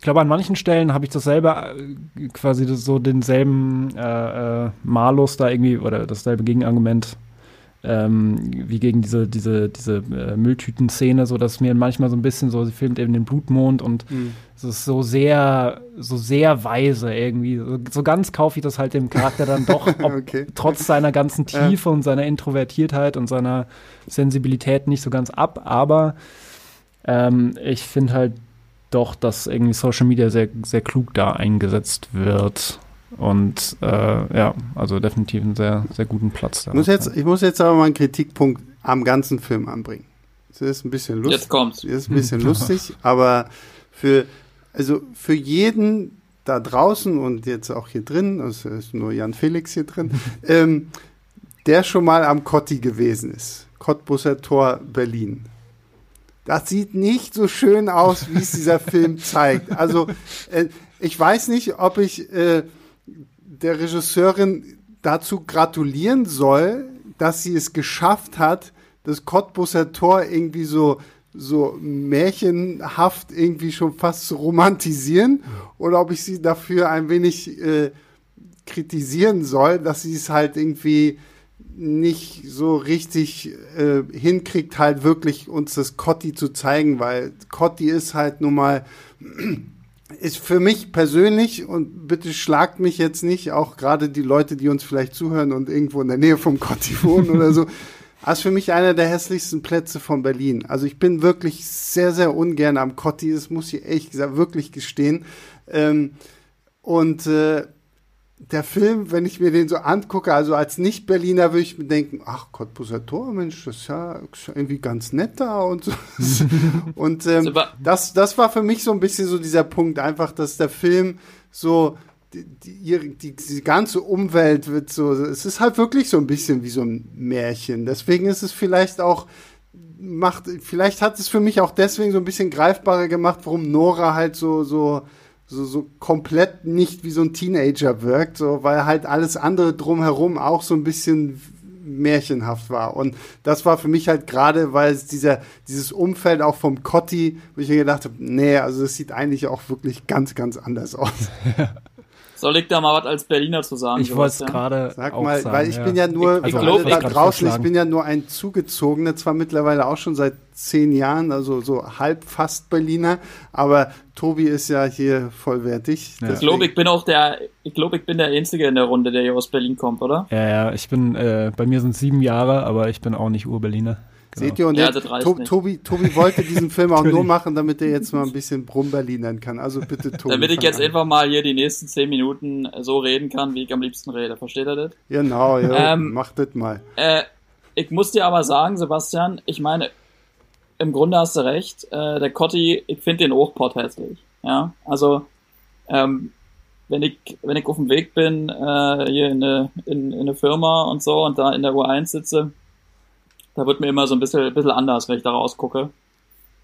ich glaube, an manchen Stellen habe ich das selber äh, quasi so denselben äh, äh, Malus da irgendwie oder dasselbe Gegenargument ähm, wie gegen diese, diese, diese äh, Mülltüten-Szene, so dass mir manchmal so ein bisschen so, sie filmt eben den Blutmond und mhm. es ist so sehr, so sehr weise irgendwie. So, so, ganz kaufe ich das halt dem Charakter dann doch, ob, okay. trotz seiner ganzen Tiefe ja. und seiner Introvertiertheit und seiner Sensibilität nicht so ganz ab, aber ähm, ich finde halt doch, dass irgendwie Social Media sehr, sehr klug da eingesetzt wird. Und äh, ja, also definitiv einen sehr, sehr guten Platz da. Muss jetzt, ich muss jetzt aber mal einen Kritikpunkt am ganzen Film anbringen. Das ist ein bisschen lustig. Jetzt kommt's. Das ist ein bisschen lustig, aber für, also für jeden da draußen und jetzt auch hier drin, also ist nur Jan Felix hier drin, ähm, der schon mal am Cotti gewesen ist, Cottbusser Tor Berlin, das sieht nicht so schön aus, wie es dieser Film zeigt. Also äh, ich weiß nicht, ob ich äh, der Regisseurin dazu gratulieren soll, dass sie es geschafft hat, das Cottbusser Tor irgendwie so so märchenhaft irgendwie schon fast zu romantisieren oder ob ich sie dafür ein wenig äh, kritisieren soll, dass sie es halt irgendwie nicht so richtig äh, hinkriegt, halt wirklich uns das Cotti zu zeigen, weil Cotti ist halt nun mal, ist für mich persönlich und bitte schlagt mich jetzt nicht, auch gerade die Leute, die uns vielleicht zuhören und irgendwo in der Nähe vom Cotti wohnen oder so, ist für mich einer der hässlichsten Plätze von Berlin. Also ich bin wirklich sehr, sehr ungern am Cotti, das muss ich ehrlich gesagt wirklich gestehen. Ähm, und äh, der Film, wenn ich mir den so angucke, also als Nicht-Berliner würde ich mir denken, ach Cottbuser Tor, Mensch, das ist ja, irgendwie ganz nett da und so. und ähm, das, das war für mich so ein bisschen so dieser Punkt, einfach, dass der Film so die, die, die, die ganze Umwelt wird so, es ist halt wirklich so ein bisschen wie so ein Märchen. Deswegen ist es vielleicht auch, macht, vielleicht hat es für mich auch deswegen so ein bisschen greifbarer gemacht, warum Nora halt so, so, so, so komplett nicht wie so ein Teenager wirkt, so, weil halt alles andere drumherum auch so ein bisschen märchenhaft war. Und das war für mich halt gerade, weil es dieser, dieses Umfeld auch vom Cotti, wo ich mir gedacht habe, nee, also es sieht eigentlich auch wirklich ganz, ganz anders aus. Soll ich da mal was als Berliner zu sagen? Ich wollte es gerade Sag mal, sagen, weil ich ja. bin ja nur, ich, also da draußen, ich bin ja nur ein Zugezogener, zwar mittlerweile auch schon seit zehn Jahren, also so halb fast Berliner, aber Tobi ist ja hier vollwertig. Ja. Ich glaube, ich bin auch der, ich glaube, ich bin der Einzige in der Runde, der hier aus Berlin kommt, oder? Ja, ja, ich bin, äh, bei mir sind sieben Jahre, aber ich bin auch nicht Ur-Berliner. Genau. Seht ihr, und ja, to Tobi, Tobi wollte diesen Film auch nur machen, damit er jetzt mal ein bisschen Brumberlinern kann. Also bitte, Tobi. Damit ich jetzt an. einfach mal hier die nächsten zehn Minuten so reden kann, wie ich am liebsten rede. Versteht ihr das? Genau, ja, ähm, macht das mal. Äh, ich muss dir aber sagen, Sebastian, ich meine, im Grunde hast du recht. Äh, der Cotti, ich finde den Hochport hässlich. Ja, also, ähm, wenn ich, wenn ich auf dem Weg bin, äh, hier in eine, in, in eine Firma und so und da in der U1 sitze, da wird mir immer so ein bisschen, bisschen anders, wenn ich da rausgucke.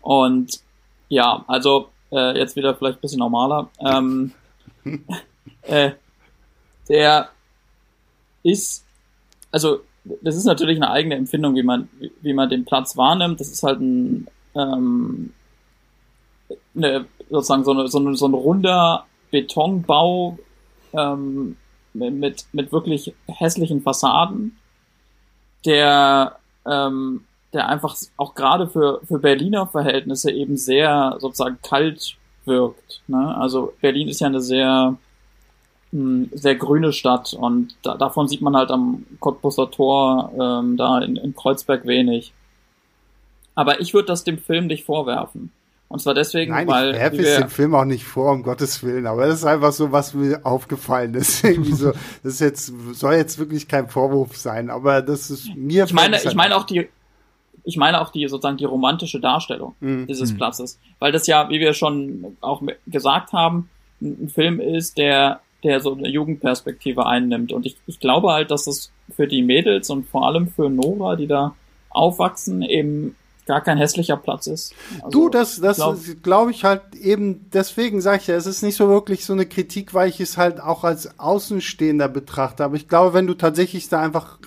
Und ja, also äh, jetzt wieder vielleicht ein bisschen normaler. Ähm, äh, der ist, also das ist natürlich eine eigene Empfindung, wie man, wie man den Platz wahrnimmt. Das ist halt ein, ähm, eine, sozusagen so, eine, so, eine, so ein runder Betonbau ähm, mit, mit wirklich hässlichen Fassaden, der ähm, der einfach auch gerade für, für Berliner Verhältnisse eben sehr sozusagen kalt wirkt. Ne? Also Berlin ist ja eine sehr mh, hm, sehr grüne Stadt und da, davon sieht man halt am Cottbusser Tor ähm, da in, in Kreuzberg wenig. Aber ich würde das dem Film nicht vorwerfen. Und zwar deswegen, Nein, weil. Ich werfe es dem Film auch nicht vor, um Gottes Willen, aber das ist einfach so, was mir aufgefallen ist. Irgendwie so, das ist jetzt, soll jetzt wirklich kein Vorwurf sein, aber das ist mir. Ich meine, ich meine auch die, ich meine auch die, sozusagen die romantische Darstellung mhm. dieses mhm. Platzes. Weil das ja, wie wir schon auch gesagt haben, ein Film ist, der, der so eine Jugendperspektive einnimmt. Und ich, ich glaube halt, dass das für die Mädels und vor allem für Nora, die da aufwachsen, eben gar kein hässlicher Platz ist. Also, du, das, das glaube glaub ich halt eben, deswegen sage ich ja, es ist nicht so wirklich so eine Kritik, weil ich es halt auch als Außenstehender betrachte. Aber ich glaube, wenn du tatsächlich da einfach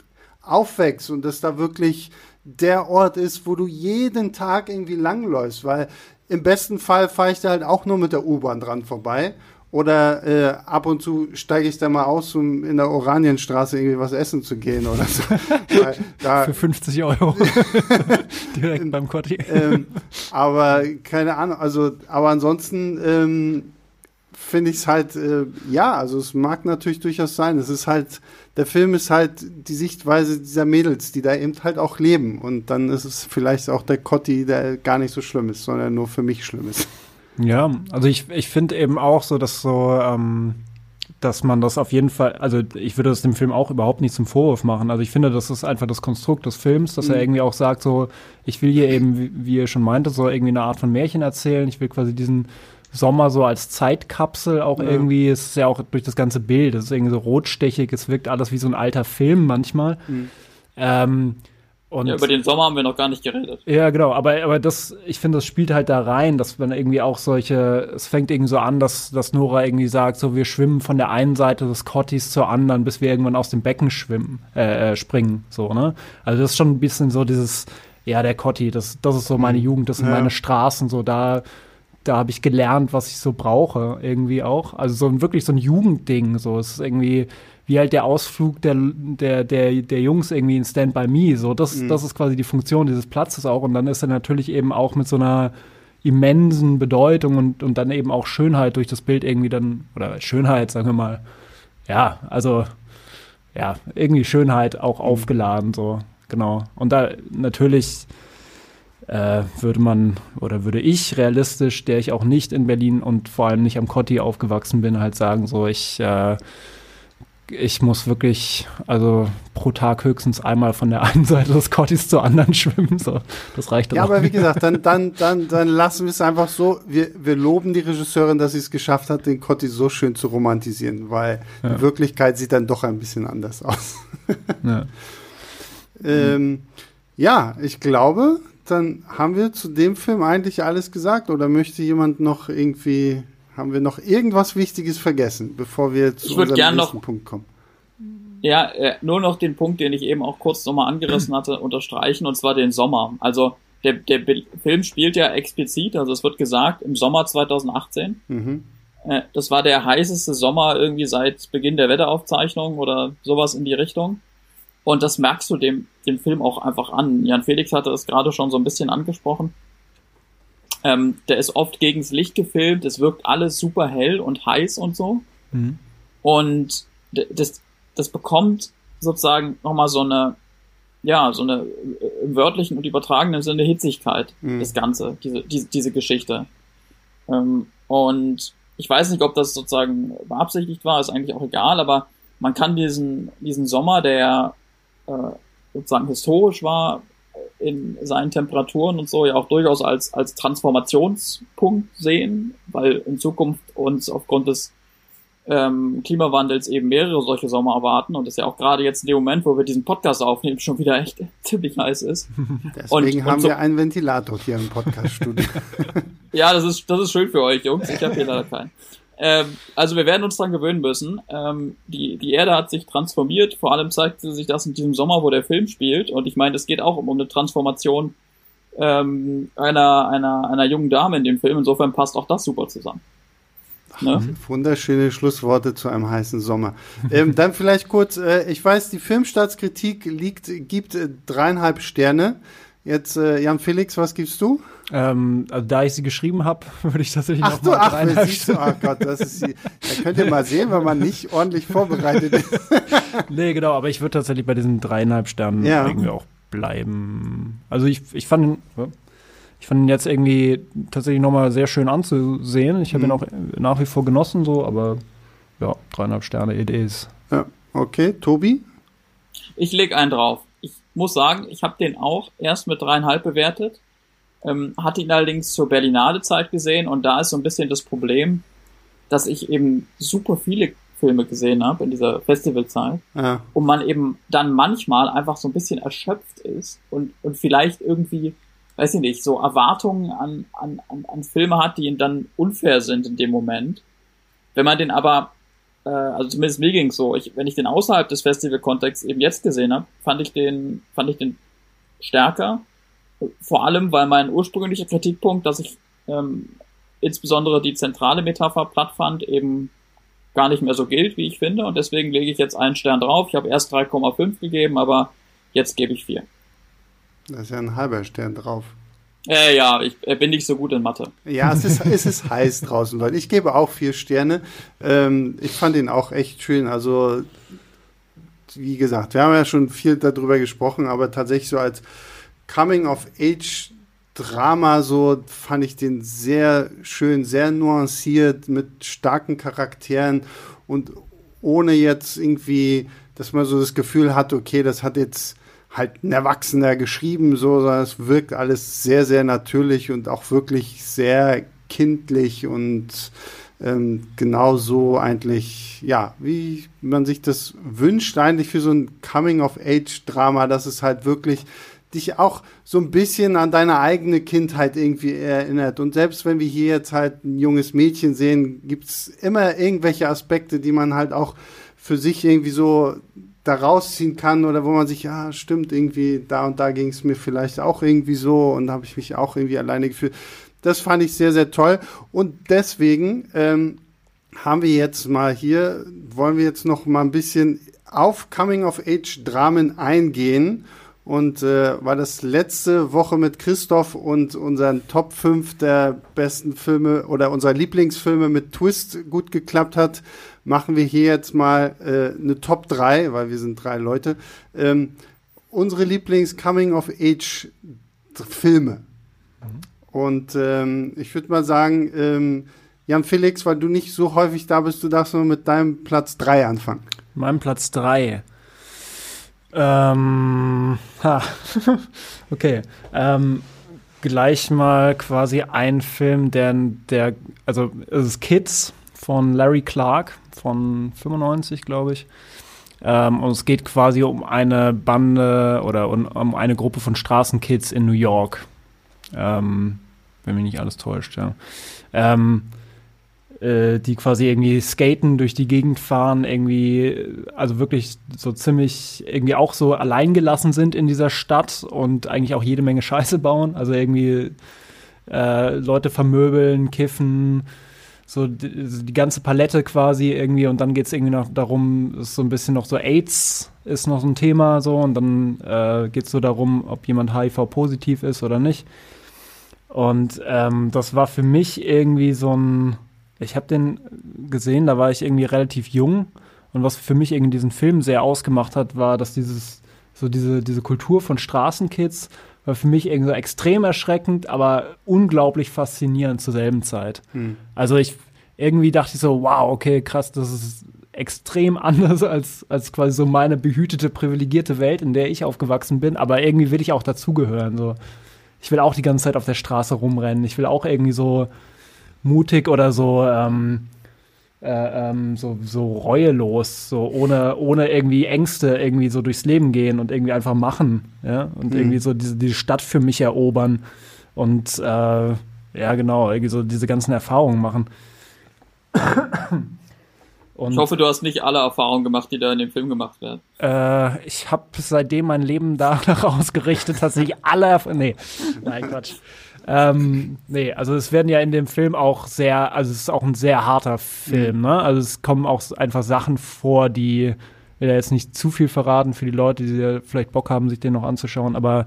aufwächst und das da wirklich der Ort ist, wo du jeden Tag irgendwie langläufst, weil im besten Fall fahre ich da halt auch nur mit der U-Bahn dran vorbei oder äh, ab und zu steige ich da mal aus, um in der Oranienstraße irgendwie was essen zu gehen oder so. da, Für 50 Euro. Direkt beim Kotti. Ähm, aber keine Ahnung, also, aber ansonsten ähm, finde ich es halt, äh, ja, also es mag natürlich durchaus sein. Es ist halt, der Film ist halt die Sichtweise dieser Mädels, die da eben halt auch leben. Und dann ist es vielleicht auch der Kotti, der gar nicht so schlimm ist, sondern nur für mich schlimm ist. Ja, also ich, ich finde eben auch so, dass so, ähm, dass man das auf jeden Fall, also ich würde das dem Film auch überhaupt nicht zum Vorwurf machen. Also ich finde, das ist einfach das Konstrukt des Films, dass mhm. er irgendwie auch sagt, so, ich will hier eben, wie, wie ihr schon meinte, so irgendwie eine Art von Märchen erzählen. Ich will quasi diesen Sommer so als Zeitkapsel auch ja. irgendwie. Es ist ja auch durch das ganze Bild. Es ist irgendwie so rotstechig. Es wirkt alles wie so ein alter Film manchmal. Mhm. Ähm, und ja, über den Sommer haben wir noch gar nicht geredet. Ja, genau, aber, aber das, ich finde, das spielt halt da rein, dass man irgendwie auch solche, es fängt irgendwie so an, dass, dass Nora irgendwie sagt, so wir schwimmen von der einen Seite des Cottis zur anderen, bis wir irgendwann aus dem Becken schwimmen, äh, äh springen, so, ne? Also das ist schon ein bisschen so dieses, ja, der Cotti, das, das ist so meine mhm. Jugend, das sind ja. meine Straßen, so da, da habe ich gelernt, was ich so brauche, irgendwie auch. Also so ein wirklich so ein Jugendding, so, es ist irgendwie, wie halt der Ausflug der, der, der, der Jungs irgendwie in Stand By Me. So, das, mhm. das ist quasi die Funktion dieses Platzes auch. Und dann ist er natürlich eben auch mit so einer immensen Bedeutung und, und dann eben auch Schönheit durch das Bild irgendwie dann, oder Schönheit, sagen wir mal, ja, also ja, irgendwie Schönheit auch mhm. aufgeladen, so, genau. Und da natürlich äh, würde man oder würde ich realistisch, der ich auch nicht in Berlin und vor allem nicht am Cotti aufgewachsen bin, halt sagen, so ich äh, ich muss wirklich, also pro Tag höchstens einmal von der einen Seite des Cottis zur anderen schwimmen. So, das reicht dann Ja, aber wie gesagt, dann, dann, dann, dann lassen wir es einfach so. Wir, wir loben die Regisseurin, dass sie es geschafft hat, den Cotti so schön zu romantisieren, weil ja. die Wirklichkeit sieht dann doch ein bisschen anders aus. ja. ähm, ja, ich glaube, dann haben wir zu dem Film eigentlich alles gesagt. Oder möchte jemand noch irgendwie haben wir noch irgendwas Wichtiges vergessen, bevor wir zu unserem nächsten noch, Punkt kommen? Ja, äh, nur noch den Punkt, den ich eben auch kurz nochmal angerissen hatte, unterstreichen, und zwar den Sommer. Also der, der Film spielt ja explizit, also es wird gesagt, im Sommer 2018. Mhm. Äh, das war der heißeste Sommer irgendwie seit Beginn der Wetteraufzeichnung oder sowas in die Richtung. Und das merkst du dem, dem Film auch einfach an. Jan Felix hatte es gerade schon so ein bisschen angesprochen. Ähm, der ist oft gegens Licht gefilmt, es wirkt alles super hell und heiß und so. Mhm. Und das, das bekommt sozusagen nochmal so eine, ja, so eine äh, im wörtlichen und übertragenen Sinne Hitzigkeit, mhm. das Ganze, diese, diese, diese Geschichte. Ähm, und ich weiß nicht, ob das sozusagen beabsichtigt war, ist eigentlich auch egal, aber man kann diesen, diesen Sommer, der äh, sozusagen historisch war, in seinen Temperaturen und so ja auch durchaus als, als Transformationspunkt sehen, weil in Zukunft uns aufgrund des ähm, Klimawandels eben mehrere solche Sommer erwarten und das ja auch gerade jetzt in dem Moment, wo wir diesen Podcast aufnehmen, schon wieder echt ziemlich heiß ist. Deswegen und, haben und so, wir einen Ventilator hier im Podcaststudio. ja, das ist, das ist schön für euch, Jungs. Ich habe hier leider keinen. Ähm, also wir werden uns dran gewöhnen müssen. Ähm, die, die Erde hat sich transformiert, vor allem zeigt sich das in diesem Sommer, wo der Film spielt. Und ich meine, es geht auch um, um eine Transformation ähm, einer, einer, einer jungen Dame in dem Film. Insofern passt auch das super zusammen. Ne? Wunderschöne Schlussworte zu einem heißen Sommer. ähm, dann vielleicht kurz, äh, ich weiß, die Filmstaatskritik liegt, gibt äh, dreieinhalb Sterne. Jetzt, äh, Jan Felix, was gibst du? Ähm, also da ich sie geschrieben habe, würde ich tatsächlich ach noch du, mal ach, ach, siehst du, ach Gott, das ist sie. Da könnt ihr mal sehen, wenn man nicht ordentlich vorbereitet ist. nee, genau, aber ich würde tatsächlich bei diesen dreieinhalb Sternen ja. irgendwie auch bleiben. Also ich, ich fand ihn, ich fand ihn jetzt irgendwie tatsächlich nochmal sehr schön anzusehen. Ich habe mhm. ihn auch nach wie vor genossen, so, aber ja, dreieinhalb Sterne Idee ist. Ja, okay. Tobi? Ich leg einen drauf muss sagen, ich habe den auch erst mit dreieinhalb bewertet, ähm, hatte ihn allerdings zur Berlinale Zeit gesehen und da ist so ein bisschen das Problem, dass ich eben super viele Filme gesehen habe in dieser Festivalzeit ja. und man eben dann manchmal einfach so ein bisschen erschöpft ist und, und vielleicht irgendwie, weiß ich nicht, so Erwartungen an, an, an, an Filme hat, die ihn dann unfair sind in dem Moment. Wenn man den aber äh, also zumindest mir ging's so, ich, wenn ich den außerhalb des Festival-Kontexts eben jetzt gesehen habe, fand ich den, fand ich den stärker. Vor allem, weil mein ursprünglicher Kritikpunkt, dass ich ähm, insbesondere die zentrale Metapher platt fand, eben gar nicht mehr so gilt, wie ich finde. Und deswegen lege ich jetzt einen Stern drauf. Ich habe erst 3,5 gegeben, aber jetzt gebe ich 4. Da ist ja ein halber Stern drauf. Äh, ja, ich äh, bin nicht so gut in Mathe. Ja, es ist, es ist heiß draußen, Leute. Ich gebe auch vier Sterne. Ähm, ich fand ihn auch echt schön. Also, wie gesagt, wir haben ja schon viel darüber gesprochen, aber tatsächlich so als Coming-of-Age-Drama so fand ich den sehr schön, sehr nuanciert, mit starken Charakteren und ohne jetzt irgendwie, dass man so das Gefühl hat, okay, das hat jetzt halt ein Erwachsener geschrieben, so, sondern es wirkt alles sehr, sehr natürlich und auch wirklich sehr kindlich und ähm, genau so eigentlich, ja, wie man sich das wünscht, eigentlich für so ein Coming-of-Age-Drama, dass es halt wirklich dich auch so ein bisschen an deine eigene Kindheit irgendwie erinnert. Und selbst wenn wir hier jetzt halt ein junges Mädchen sehen, gibt's immer irgendwelche Aspekte, die man halt auch für sich irgendwie so da rausziehen kann oder wo man sich, ja, stimmt, irgendwie da und da ging es mir vielleicht auch irgendwie so und habe ich mich auch irgendwie alleine gefühlt. Das fand ich sehr, sehr toll. Und deswegen ähm, haben wir jetzt mal hier, wollen wir jetzt noch mal ein bisschen auf Coming-of-Age-Dramen eingehen. Und äh, weil das letzte Woche mit Christoph und unseren Top 5 der besten Filme oder unserer Lieblingsfilme mit Twist gut geklappt hat, machen wir hier jetzt mal äh, eine Top 3, weil wir sind drei Leute. Ähm, unsere Lieblings-Coming-of-Age-Filme. Mhm. Und ähm, ich würde mal sagen, ähm, Jan Felix, weil du nicht so häufig da bist, du darfst nur mit deinem Platz 3 anfangen. Meinem Platz 3. Ähm, ha. okay. Ähm, gleich mal quasi ein Film, der, der, also es ist Kids von Larry Clark von 95, glaube ich. Ähm, und es geht quasi um eine Bande oder um, um eine Gruppe von Straßenkids in New York. Ähm, wenn mich nicht alles täuscht, ja. Ähm, äh, die quasi irgendwie skaten, durch die Gegend fahren, irgendwie, also wirklich so ziemlich irgendwie auch so alleingelassen sind in dieser Stadt und eigentlich auch jede Menge Scheiße bauen. Also irgendwie äh, Leute vermöbeln, kiffen, so die, die, ganze Palette quasi irgendwie und dann geht es irgendwie noch darum, ist so ein bisschen noch so AIDS ist noch so ein Thema so und dann äh, geht es so darum, ob jemand HIV-positiv ist oder nicht. Und ähm, das war für mich irgendwie so ein, ich habe den gesehen, da war ich irgendwie relativ jung. Und was für mich irgendwie diesen Film sehr ausgemacht hat, war, dass dieses, so diese, diese Kultur von Straßenkids war für mich irgendwie so extrem erschreckend, aber unglaublich faszinierend zur selben Zeit. Hm. Also ich, irgendwie dachte ich so, wow, okay, krass, das ist extrem anders als, als quasi so meine behütete, privilegierte Welt, in der ich aufgewachsen bin, aber irgendwie will ich auch dazugehören, so. Ich will auch die ganze Zeit auf der Straße rumrennen. Ich will auch irgendwie so mutig oder so, ähm, äh, ähm, so, so reuelos, so ohne, ohne irgendwie Ängste irgendwie so durchs Leben gehen und irgendwie einfach machen, ja, und mhm. irgendwie so diese, diese Stadt für mich erobern und äh, ja, genau, irgendwie so diese ganzen Erfahrungen machen. Und ich hoffe, du hast nicht alle Erfahrungen gemacht, die da in dem Film gemacht werden. Äh, ich habe seitdem mein Leben danach ausgerichtet, dass ich alle. Nee, nein, Quatsch. Ähm, nee, also es werden ja in dem Film auch sehr, also es ist auch ein sehr harter Film, mhm. ne? Also es kommen auch einfach Sachen vor, die will ja jetzt nicht zu viel verraten für die Leute, die vielleicht Bock haben, sich den noch anzuschauen, aber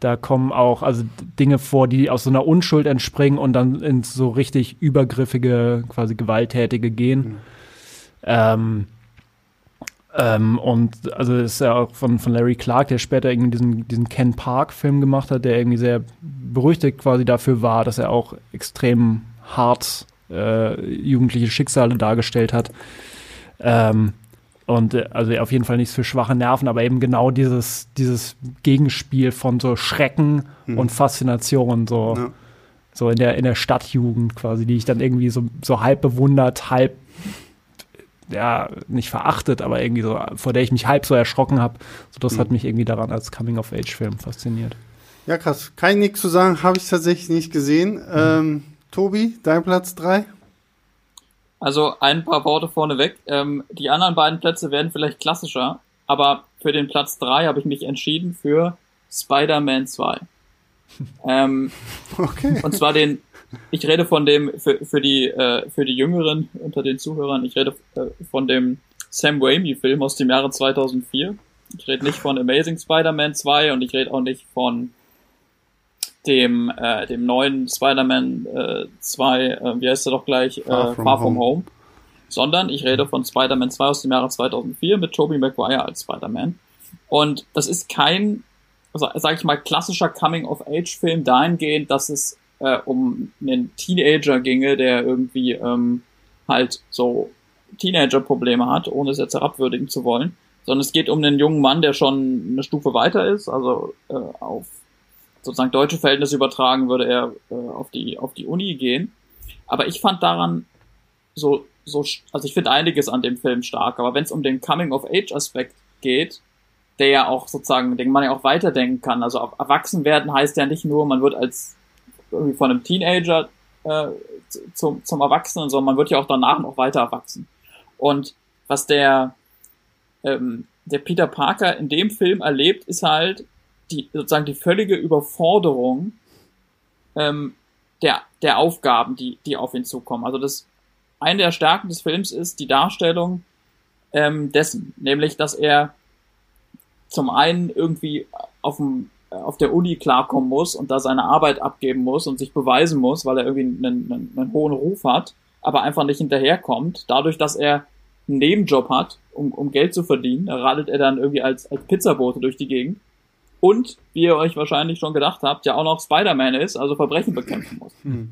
da kommen auch also Dinge vor, die aus so einer Unschuld entspringen und dann ins so richtig übergriffige, quasi gewalttätige gehen. Mhm. Ähm, ähm, und also das ist ja auch von, von Larry Clark, der später irgendwie diesen, diesen Ken Park-Film gemacht hat, der irgendwie sehr berüchtigt quasi dafür war, dass er auch extrem hart äh, jugendliche Schicksale dargestellt hat. Ähm, und äh, also auf jeden Fall nichts für schwache Nerven, aber eben genau dieses, dieses Gegenspiel von so Schrecken hm. und Faszination, so, ja. so in der, in der Stadtjugend quasi, die ich dann irgendwie so, so halb bewundert, halb ja, nicht verachtet, aber irgendwie so, vor der ich mich halb so erschrocken habe. So, das mhm. hat mich irgendwie daran als Coming-of-Age-Film fasziniert. Ja, krass. Kein nichts zu sagen, habe ich tatsächlich nicht gesehen. Mhm. Ähm, Tobi, dein Platz 3? Also ein paar Worte vorneweg. Ähm, die anderen beiden Plätze werden vielleicht klassischer, aber für den Platz 3 habe ich mich entschieden für Spider-Man 2. ähm, okay. Und zwar den ich rede von dem, für, für, die, äh, für die Jüngeren unter den Zuhörern, ich rede äh, von dem Sam Raimi-Film aus dem Jahre 2004. Ich rede nicht von Amazing Spider-Man 2 und ich rede auch nicht von dem, äh, dem neuen Spider-Man äh, 2, äh, wie heißt er doch gleich, äh, Far, from, Far from Home. Home. Sondern ich rede von Spider-Man 2 aus dem Jahre 2004 mit Tobey Maguire als Spider-Man. Und das ist kein, also, sag ich mal, klassischer Coming-of-Age-Film dahingehend, dass es äh, um einen Teenager ginge, der irgendwie ähm, halt so Teenager-Probleme hat, ohne es jetzt herabwürdigen zu wollen, sondern es geht um einen jungen Mann, der schon eine Stufe weiter ist, also äh, auf sozusagen deutsche Verhältnisse übertragen würde er äh, auf die auf die Uni gehen Aber ich fand daran so, so, also ich finde einiges an dem Film stark, aber wenn es um den Coming-of-Age-Aspekt geht, der ja auch sozusagen, den man ja auch weiterdenken kann. Also erwachsen werden heißt ja nicht nur, man wird als von einem Teenager äh, zum, zum Erwachsenen, sondern man wird ja auch danach noch weiter erwachsen. Und was der, ähm, der Peter Parker in dem Film erlebt, ist halt die, sozusagen die völlige Überforderung ähm, der, der Aufgaben, die, die auf ihn zukommen. Also das, eine der Stärken des Films ist die Darstellung ähm, dessen, nämlich, dass er zum einen irgendwie auf dem auf der Uni klarkommen muss und da seine Arbeit abgeben muss und sich beweisen muss, weil er irgendwie einen, einen, einen hohen Ruf hat, aber einfach nicht hinterherkommt. Dadurch, dass er einen Nebenjob hat, um, um Geld zu verdienen, da radelt er dann irgendwie als, als Pizzabote durch die Gegend. Und, wie ihr euch wahrscheinlich schon gedacht habt, ja auch noch Spider-Man ist, also Verbrechen bekämpfen muss. Mhm.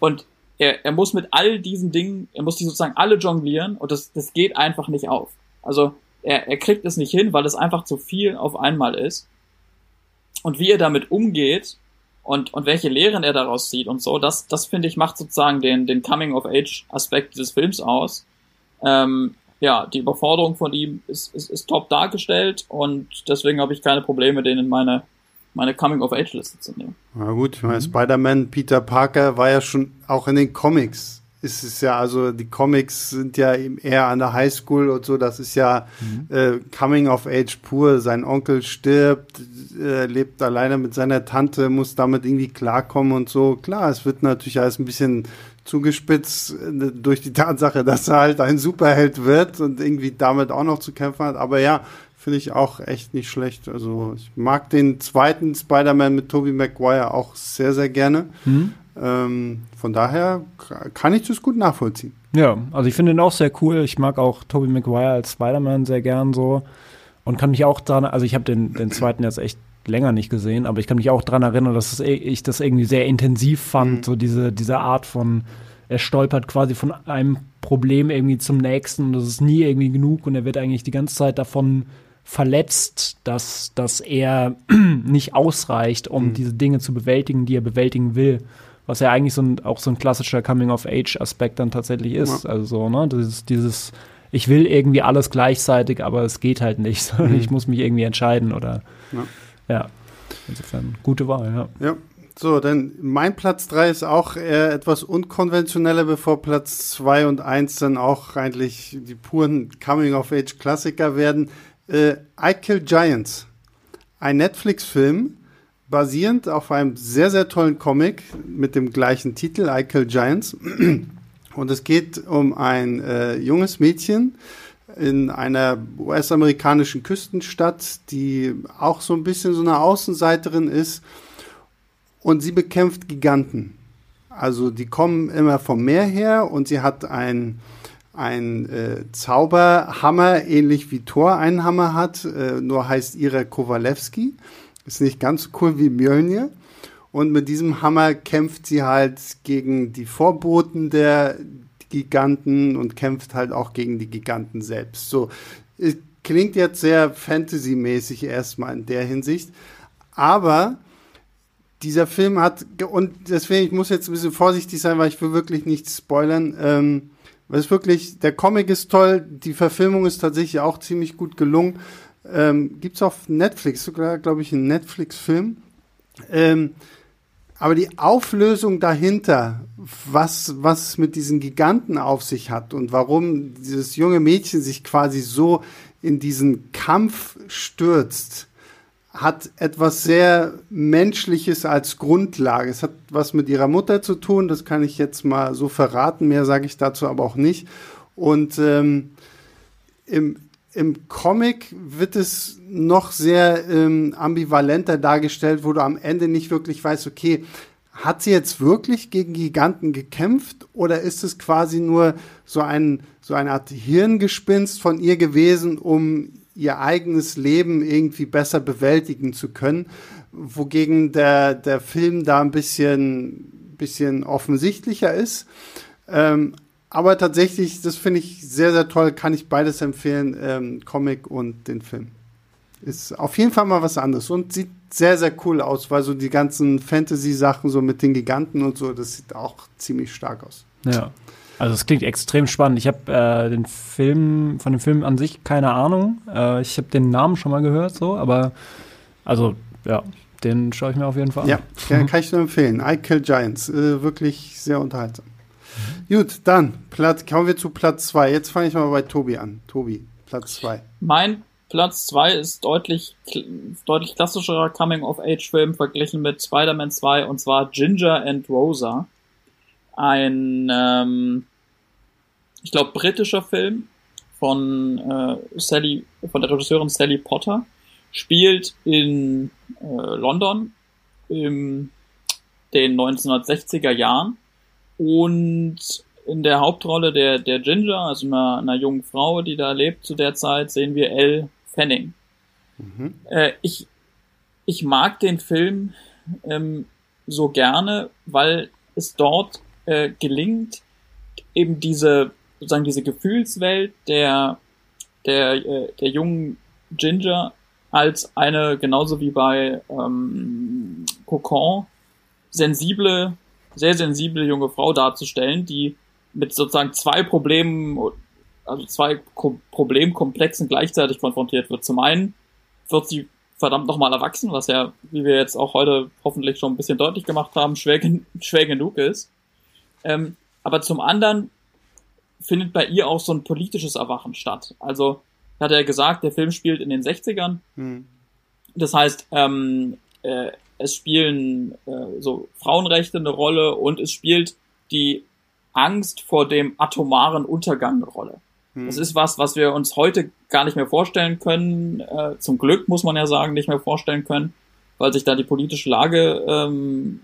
Und er, er muss mit all diesen Dingen, er muss die sozusagen alle jonglieren und das, das geht einfach nicht auf. Also er, er kriegt es nicht hin, weil es einfach zu viel auf einmal ist. Und wie er damit umgeht und, und welche Lehren er daraus zieht und so, das, das finde ich macht sozusagen den, den Coming-of-Age-Aspekt dieses Films aus. Ähm, ja, die Überforderung von ihm ist, ist, ist top dargestellt und deswegen habe ich keine Probleme, den in meine, meine Coming-of-Age-Liste zu nehmen. Na gut, ich meine, mhm. Spider-Man, Peter Parker war ja schon auch in den Comics ist es ja, also die Comics sind ja eher an der Highschool und so, das ist ja mhm. äh, Coming of Age pur. Sein Onkel stirbt, äh, lebt alleine mit seiner Tante, muss damit irgendwie klarkommen und so. Klar, es wird natürlich alles ein bisschen zugespitzt äh, durch die Tatsache, dass er halt ein Superheld wird und irgendwie damit auch noch zu kämpfen hat. Aber ja, finde ich auch echt nicht schlecht. Also ich mag den zweiten Spider-Man mit Tobey Maguire auch sehr, sehr gerne. Mhm. Ähm, von daher kann ich das gut nachvollziehen. Ja, also ich finde ihn auch sehr cool. Ich mag auch Tobey Maguire als Spider-Man sehr gern so. Und kann mich auch daran, also ich habe den, den zweiten jetzt echt länger nicht gesehen, aber ich kann mich auch daran erinnern, dass es, ich das irgendwie sehr intensiv fand, mhm. so diese, diese Art von, er stolpert quasi von einem Problem irgendwie zum nächsten und das ist nie irgendwie genug und er wird eigentlich die ganze Zeit davon verletzt, dass, dass er nicht ausreicht, um mhm. diese Dinge zu bewältigen, die er bewältigen will was ja eigentlich so ein, auch so ein klassischer Coming-of-Age-Aspekt dann tatsächlich ist. Ja. Also so, ne, dieses, dieses, ich will irgendwie alles gleichzeitig, aber es geht halt nicht, mhm. ich muss mich irgendwie entscheiden oder ja. ja. Insofern, gute Wahl, ja. Ja. So, denn mein Platz 3 ist auch eher etwas unkonventioneller, bevor Platz 2 und 1 dann auch eigentlich die puren Coming-of-Age-Klassiker werden. Äh, I Kill Giants. Ein Netflix-Film, basierend auf einem sehr, sehr tollen Comic mit dem gleichen Titel, I Kill Giants. Und es geht um ein äh, junges Mädchen in einer US-amerikanischen Küstenstadt, die auch so ein bisschen so eine Außenseiterin ist. Und sie bekämpft Giganten. Also die kommen immer vom Meer her und sie hat ein, ein äh, Zauberhammer, ähnlich wie Thor einen Hammer hat, äh, nur heißt ihre Kowalewski. Ist nicht ganz so cool wie Mjölnir. Und mit diesem Hammer kämpft sie halt gegen die Vorboten der Giganten und kämpft halt auch gegen die Giganten selbst. So, klingt jetzt sehr Fantasy-mäßig erstmal in der Hinsicht. Aber dieser Film hat, und deswegen, ich muss jetzt ein bisschen vorsichtig sein, weil ich will wirklich nichts spoilern. Ähm, es wirklich, der Comic ist toll, die Verfilmung ist tatsächlich auch ziemlich gut gelungen. Ähm, Gibt es auf Netflix, sogar, glaube ich, einen Netflix-Film. Ähm, aber die Auflösung dahinter, was, was mit diesen Giganten auf sich hat und warum dieses junge Mädchen sich quasi so in diesen Kampf stürzt, hat etwas sehr Menschliches als Grundlage. Es hat was mit ihrer Mutter zu tun, das kann ich jetzt mal so verraten, mehr sage ich dazu aber auch nicht. Und ähm, im, im Comic wird es noch sehr ähm, ambivalenter dargestellt, wo du am Ende nicht wirklich weißt, okay, hat sie jetzt wirklich gegen Giganten gekämpft oder ist es quasi nur so ein so eine Art Hirngespinst von ihr gewesen, um ihr eigenes Leben irgendwie besser bewältigen zu können, wogegen der der Film da ein bisschen bisschen offensichtlicher ist. Ähm, aber tatsächlich, das finde ich sehr, sehr toll. Kann ich beides empfehlen, ähm, Comic und den Film. ist auf jeden Fall mal was anderes und sieht sehr, sehr cool aus, weil so die ganzen Fantasy-Sachen so mit den Giganten und so, das sieht auch ziemlich stark aus. Ja. Also es klingt extrem spannend. Ich habe äh, den Film, von dem Film an sich keine Ahnung. Äh, ich habe den Namen schon mal gehört, so, aber also ja, den schaue ich mir auf jeden Fall an. Ja, kann, kann ich nur empfehlen. I Kill Giants, äh, wirklich sehr unterhaltsam. Gut, dann Platz, kommen wir zu Platz 2. Jetzt fange ich mal bei Tobi an. Tobi, Platz 2. Mein Platz 2 ist deutlich, deutlich klassischerer Coming-of-Age-Film verglichen mit Spider-Man 2 und zwar Ginger and Rosa. Ein, ähm, ich glaube, britischer Film von äh, Sally, von der Regisseurin Sally Potter. Spielt in äh, London in den 1960er Jahren und in der Hauptrolle der, der Ginger, also einer, einer jungen Frau, die da lebt zu der Zeit, sehen wir Elle Fanning. Mhm. Äh, ich, ich mag den Film ähm, so gerne, weil es dort äh, gelingt, eben diese, sozusagen diese Gefühlswelt der, der, äh, der jungen Ginger als eine, genauso wie bei ähm, Cocon, sensible, sehr sensible junge Frau darzustellen, die mit sozusagen zwei Problemen also zwei Ko Problemkomplexen gleichzeitig konfrontiert wird. Zum einen wird sie verdammt nochmal erwachsen, was ja, wie wir jetzt auch heute hoffentlich schon ein bisschen deutlich gemacht haben, schwer, gen schwer genug ist. Ähm, aber zum anderen findet bei ihr auch so ein politisches Erwachen statt. Also, hat er gesagt, der Film spielt in den 60ern. Hm. Das heißt, ähm, äh, es spielen äh, so Frauenrechte eine Rolle und es spielt die Angst vor dem atomaren Untergang eine Rolle. Das hm. ist was, was wir uns heute gar nicht mehr vorstellen können. Äh, zum Glück muss man ja sagen, nicht mehr vorstellen können, weil sich da die politische Lage ähm,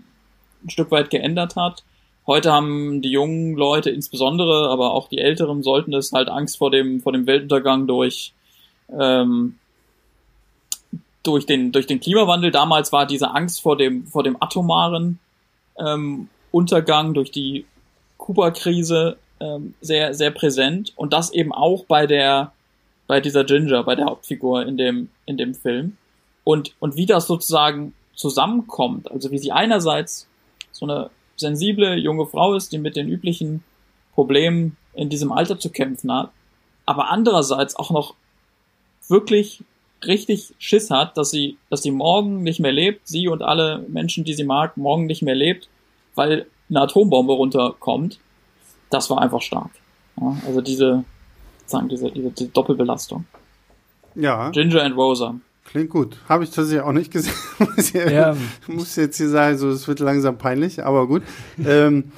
ein Stück weit geändert hat. Heute haben die jungen Leute insbesondere, aber auch die Älteren sollten es halt Angst vor dem vor dem Weltuntergang durch ähm, durch den durch den Klimawandel. Damals war diese Angst vor dem vor dem atomaren ähm, Untergang durch die Kuba-Krise ähm, sehr, sehr präsent und das eben auch bei der, bei dieser Ginger, bei der Hauptfigur in dem, in dem Film. Und, und wie das sozusagen zusammenkommt, also wie sie einerseits so eine sensible junge Frau ist, die mit den üblichen Problemen in diesem Alter zu kämpfen hat, aber andererseits auch noch wirklich richtig Schiss hat, dass sie, dass sie morgen nicht mehr lebt, sie und alle Menschen, die sie mag, morgen nicht mehr lebt, weil eine Atombombe runterkommt das war einfach stark. Ja, also diese, sagen, diese, diese, diese Doppelbelastung. Ja. Ginger and Rosa. Klingt gut. Habe ich tatsächlich auch nicht gesehen. ja. muss jetzt hier sagen, so es wird langsam peinlich, aber gut. ähm,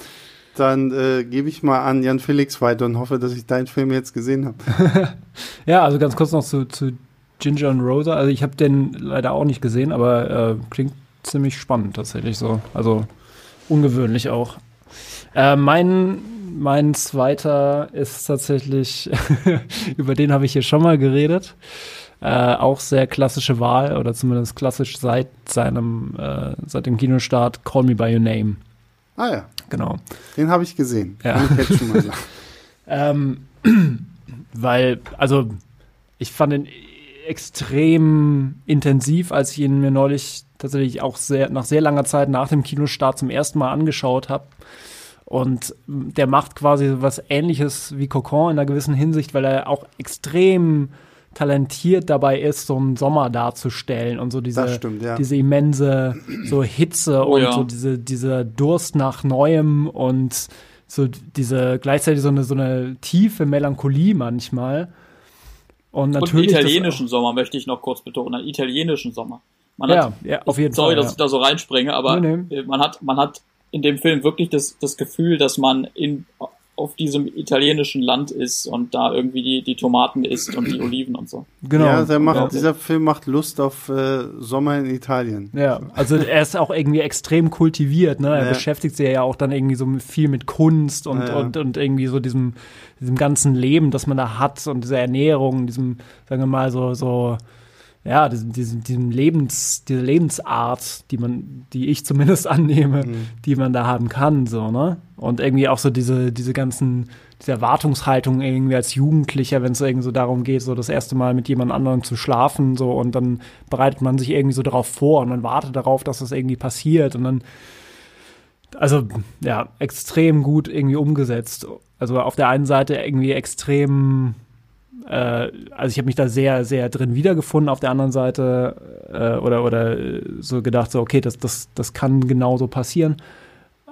dann äh, gebe ich mal an Jan Felix weiter und hoffe, dass ich deinen Film jetzt gesehen habe. ja, also ganz kurz noch zu, zu Ginger and Rosa. Also ich habe den leider auch nicht gesehen, aber äh, klingt ziemlich spannend tatsächlich so. Also ungewöhnlich auch. Äh, mein mein zweiter ist tatsächlich, über den habe ich hier schon mal geredet. Äh, auch sehr klassische Wahl oder zumindest klassisch seit seinem, äh, seit dem Kinostart Call Me By Your Name. Ah ja. Genau. Den habe ich gesehen. Ja. Kann ich jetzt schon mal sagen. ähm, weil, also, ich fand ihn extrem intensiv, als ich ihn mir neulich tatsächlich auch sehr, nach sehr langer Zeit nach dem Kinostart zum ersten Mal angeschaut habe. Und der macht quasi was ähnliches wie Cocon in einer gewissen Hinsicht, weil er auch extrem talentiert dabei ist, so einen Sommer darzustellen und so diese, stimmt, ja. diese immense so Hitze oh, und ja. so diese, dieser Durst nach Neuem und so diese gleichzeitig so eine, so eine tiefe Melancholie manchmal. Und natürlich. Und italienischen Sommer möchte ich noch kurz betonen, einen italienischen Sommer. Man ja, hat, ja, auf jeden sorry, Fall. Sorry, dass ich da so reinspringe, aber nee, nee. man hat, man hat in dem Film wirklich das, das Gefühl, dass man in, auf diesem italienischen Land ist und da irgendwie die, die Tomaten isst und die Oliven und so. Genau. Ja, der macht, ja. dieser Film macht Lust auf äh, Sommer in Italien. Ja, also er ist auch irgendwie extrem kultiviert, ne? Er ja. beschäftigt sich ja auch dann irgendwie so viel mit Kunst und, ja. und, und irgendwie so diesem, diesem ganzen Leben, das man da hat und dieser Ernährung, diesem, sagen wir mal, so, so ja, diesem, diesem, diesem Lebens, diese Lebensart, die man, die ich zumindest annehme, mhm. die man da haben kann, so, ne? Und irgendwie auch so diese, diese ganzen diese Erwartungshaltung irgendwie als Jugendlicher, wenn es irgendwie so darum geht, so das erste Mal mit jemand anderem zu schlafen, so und dann bereitet man sich irgendwie so darauf vor und man wartet darauf, dass das irgendwie passiert und dann also ja, extrem gut irgendwie umgesetzt. Also auf der einen Seite irgendwie extrem, äh, also ich habe mich da sehr, sehr drin wiedergefunden. Auf der anderen Seite äh, oder oder so gedacht so, okay, das das das kann genauso passieren.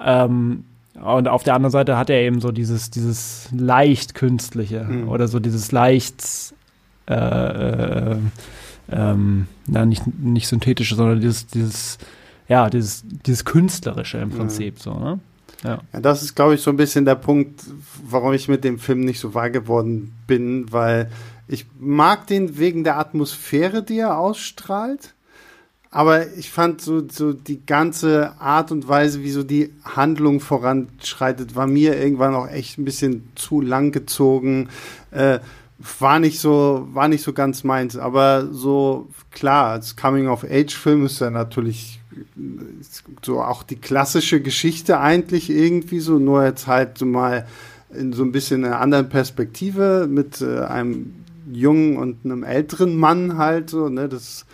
Ähm, und auf der anderen Seite hat er eben so dieses dieses leicht künstliche mhm. oder so dieses leicht äh, äh, ähm, na, nicht, nicht synthetische, sondern dieses, dieses ja, dieses, dieses Künstlerische im Prinzip ja. so, ne? Ja. ja. das ist, glaube ich, so ein bisschen der Punkt, warum ich mit dem Film nicht so wahr geworden bin, weil ich mag den wegen der Atmosphäre, die er ausstrahlt. Aber ich fand so, so die ganze Art und Weise, wie so die Handlung voranschreitet, war mir irgendwann auch echt ein bisschen zu lang gezogen. Äh, war nicht so, war nicht so ganz meins. Aber so klar, als Coming-of-Age-Film ist er natürlich so auch die klassische Geschichte eigentlich irgendwie so, nur jetzt halt so mal in so ein bisschen einer anderen Perspektive mit äh, einem jungen und einem älteren Mann halt so, ne, das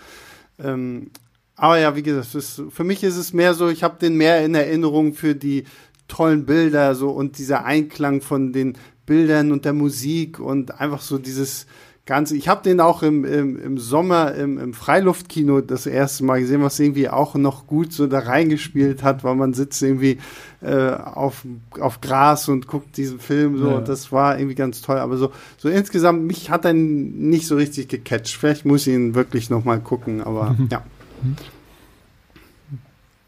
ähm, aber ja, wie gesagt, ist, für mich ist es mehr so, ich habe den mehr in Erinnerung für die tollen Bilder so und dieser Einklang von den Bildern und der Musik und einfach so dieses Ganze. Ich habe den auch im, im, im Sommer im, im Freiluftkino das erste Mal gesehen, was irgendwie auch noch gut so da reingespielt hat, weil man sitzt irgendwie äh, auf, auf Gras und guckt diesen Film so ja. und das war irgendwie ganz toll. Aber so, so insgesamt, mich hat er nicht so richtig gecatcht. Vielleicht muss ich ihn wirklich noch mal gucken, aber ja.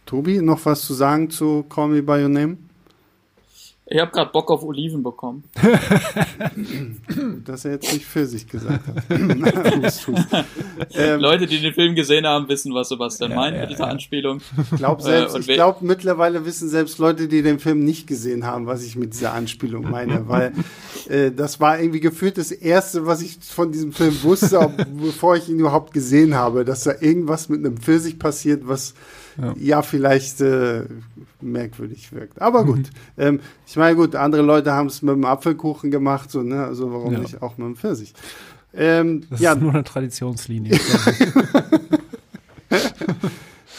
Tobi, noch was zu sagen zu Call Me By Your Name? Ich habe gerade Bock auf Oliven bekommen. Dass er jetzt nicht für sich gesagt hat. ähm, Leute, die den Film gesehen haben, wissen, was Sebastian ja, meint ja, mit dieser ja. Anspielung. Ich glaube selbst, äh, ich glaube mittlerweile wissen selbst Leute, die den Film nicht gesehen haben, was ich mit dieser Anspielung meine, weil äh, das war irgendwie gefühlt das erste, was ich von diesem Film wusste, bevor ich ihn überhaupt gesehen habe, dass da irgendwas mit einem Pfirsich passiert, was ja, ja vielleicht äh, merkwürdig wirkt. Aber gut. Mhm. Ähm, ich meine, gut, andere Leute haben es mit dem Apfelkuchen gemacht, so, ne? Also warum ja. nicht auch mit dem Pfirsich? Ähm, das ja. ist nur eine Traditionslinie.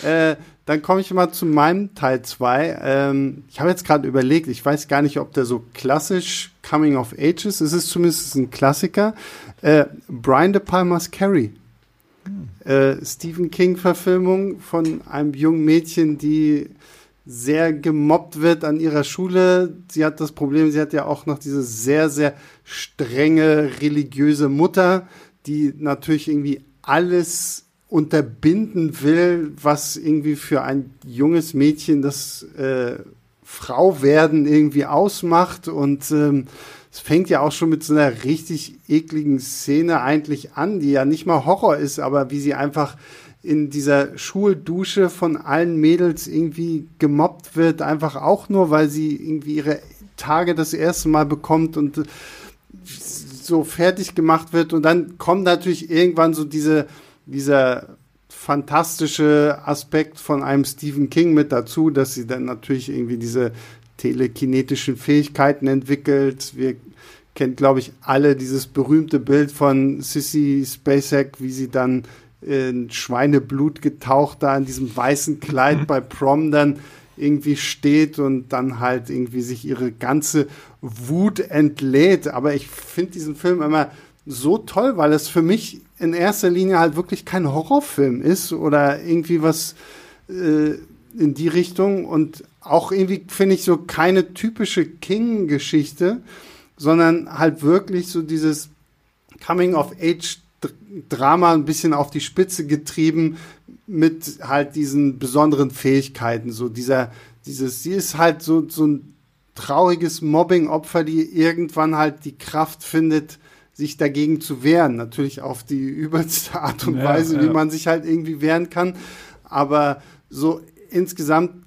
äh, dann komme ich mal zu meinem Teil 2. Ähm, ich habe jetzt gerade überlegt, ich weiß gar nicht, ob der so klassisch Coming of Ages ist. Es ist zumindest ein Klassiker. Äh, Brian De Palmas Carrie äh, Stephen King-Verfilmung von einem jungen Mädchen, die sehr gemobbt wird an ihrer Schule. Sie hat das Problem, sie hat ja auch noch diese sehr, sehr strenge religiöse Mutter, die natürlich irgendwie alles unterbinden will, was irgendwie für ein junges Mädchen das äh, Frau werden irgendwie ausmacht und ähm, es fängt ja auch schon mit so einer richtig ekligen Szene eigentlich an, die ja nicht mal Horror ist, aber wie sie einfach in dieser Schuldusche von allen Mädels irgendwie gemobbt wird, einfach auch nur, weil sie irgendwie ihre Tage das erste Mal bekommt und so fertig gemacht wird. Und dann kommt natürlich irgendwann so diese, dieser fantastische Aspekt von einem Stephen King mit dazu, dass sie dann natürlich irgendwie diese telekinetischen Fähigkeiten entwickelt. Wir kennen, glaube ich, alle dieses berühmte Bild von Sissy Spacek, wie sie dann in Schweineblut getaucht da in diesem weißen Kleid mhm. bei Prom dann irgendwie steht und dann halt irgendwie sich ihre ganze Wut entlädt. Aber ich finde diesen Film immer so toll, weil es für mich in erster Linie halt wirklich kein Horrorfilm ist oder irgendwie was äh, in die Richtung und auch irgendwie finde ich so keine typische King-Geschichte, sondern halt wirklich so dieses Coming-of-Age-Drama ein bisschen auf die Spitze getrieben mit halt diesen besonderen Fähigkeiten. So dieser, dieses, sie ist halt so, so ein trauriges Mobbing-Opfer, die irgendwann halt die Kraft findet, sich dagegen zu wehren. Natürlich auf die übelste Art und ja, Weise, ja. wie man sich halt irgendwie wehren kann. Aber so insgesamt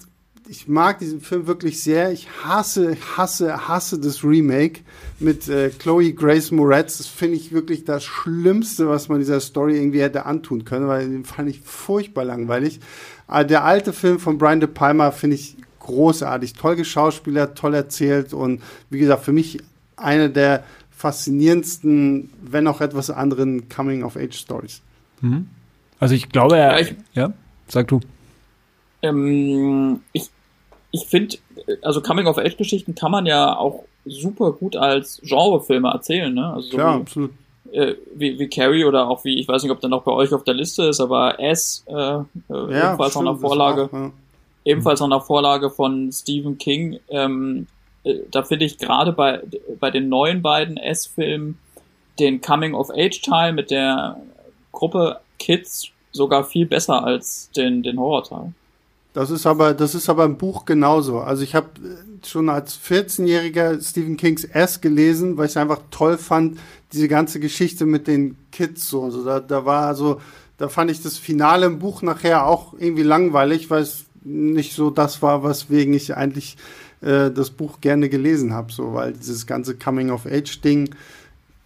ich mag diesen Film wirklich sehr. Ich hasse, hasse, hasse das Remake mit äh, Chloe Grace Moretz. Das finde ich wirklich das Schlimmste, was man dieser Story irgendwie hätte antun können, weil den fand ich furchtbar langweilig. Aber der alte Film von Brian De Palma finde ich großartig. Toll geschauspielert, toll erzählt und wie gesagt, für mich eine der faszinierendsten, wenn auch etwas anderen Coming-of-Age-Stories. Mhm. Also ich glaube, er, ja, ich, ja sag du. Ähm, ich ich finde, also Coming-of-Age-Geschichten kann man ja auch super gut als Genrefilme erzählen, ne? Also so Klar, wie, absolut. Äh, wie, wie Carrie oder auch wie, ich weiß nicht, ob der noch bei euch auf der Liste ist, aber S, äh, äh, ja, ebenfalls noch eine Vorlage, auch, ja. ebenfalls noch eine Vorlage von Stephen King. Ähm, äh, da finde ich gerade bei, bei den neuen beiden S-Filmen den Coming-of-Age-Teil mit der Gruppe Kids sogar viel besser als den, den Horror-Teil. Das ist aber, das ist aber im Buch genauso. Also ich habe schon als 14-Jähriger Stephen Kings S gelesen, weil ich es einfach toll fand, diese ganze Geschichte mit den Kids so. Also da, da war so, da fand ich das Finale im Buch nachher auch irgendwie langweilig, weil es nicht so das war, weswegen ich eigentlich äh, das Buch gerne gelesen habe, so, weil dieses ganze Coming-of-Age-Ding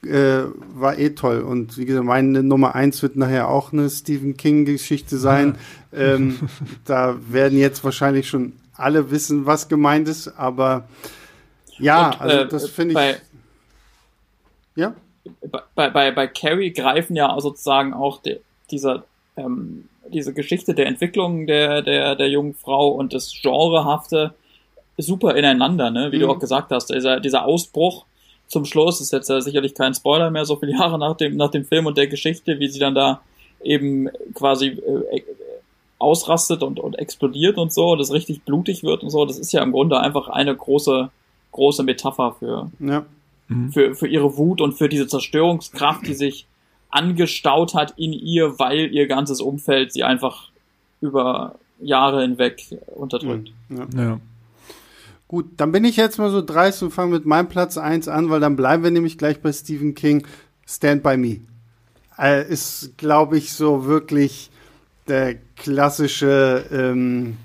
äh, war eh toll. Und wie gesagt, meine Nummer eins wird nachher auch eine Stephen King-Geschichte sein. Ja. Ähm, da werden jetzt wahrscheinlich schon alle wissen, was gemeint ist, aber ja, Und, also äh, das finde ich. Bei, ja? Bei, bei, bei Carrie greifen ja sozusagen auch de, dieser, ähm, diese Geschichte der Entwicklung der, der, der jungen Frau und das Genrehafte super ineinander, ne? wie mhm. du auch gesagt hast. Dieser, dieser Ausbruch zum Schluss ist jetzt ja sicherlich kein Spoiler mehr, so viele Jahre nach dem, nach dem Film und der Geschichte, wie sie dann da eben quasi äh, ausrastet und, und explodiert und so, das richtig blutig wird und so, das ist ja im Grunde einfach eine große, große Metapher für, ja. Mhm. für, für ihre Wut und für diese Zerstörungskraft, die sich angestaut hat in ihr, weil ihr ganzes Umfeld sie einfach über Jahre hinweg unterdrückt. Ja. ja. Gut, dann bin ich jetzt mal so dreist und fange mit meinem Platz 1 an, weil dann bleiben wir nämlich gleich bei Stephen King. Stand by Me. Äh, ist, glaube ich, so wirklich der klassische, ähm,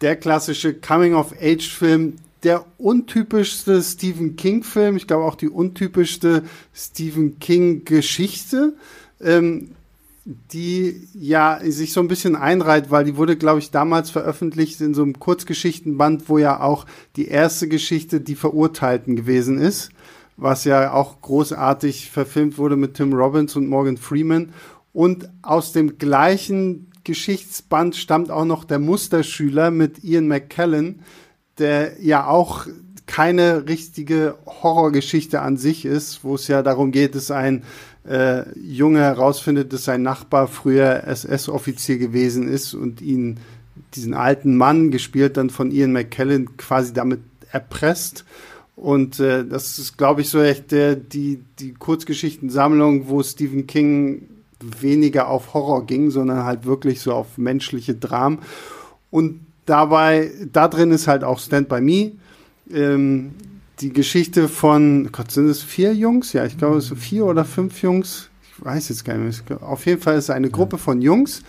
der klassische Coming-of-Age-Film, der untypischste Stephen King-Film, ich glaube auch die untypischste Stephen King-Geschichte. Ähm, die ja sich so ein bisschen einreiht, weil die wurde, glaube ich, damals veröffentlicht in so einem Kurzgeschichtenband, wo ja auch die erste Geschichte die Verurteilten gewesen ist, was ja auch großartig verfilmt wurde mit Tim Robbins und Morgan Freeman. Und aus dem gleichen Geschichtsband stammt auch noch der Musterschüler mit Ian McKellen, der ja auch keine richtige Horrorgeschichte an sich ist, wo es ja darum geht, dass ein äh, Junge herausfindet, dass sein Nachbar früher SS-Offizier gewesen ist und ihn, diesen alten Mann, gespielt dann von Ian McKellen, quasi damit erpresst. Und äh, das ist, glaube ich, so echt der, die, die Kurzgeschichtensammlung, wo Stephen King weniger auf Horror ging, sondern halt wirklich so auf menschliche Dramen. Und dabei, da drin ist halt auch Stand By Me. Ähm, die Geschichte von, Gott, sind es vier Jungs? Ja, ich glaube, es sind vier oder fünf Jungs. Ich weiß jetzt gar nicht mehr. Auf jeden Fall ist es eine Gruppe von Jungs,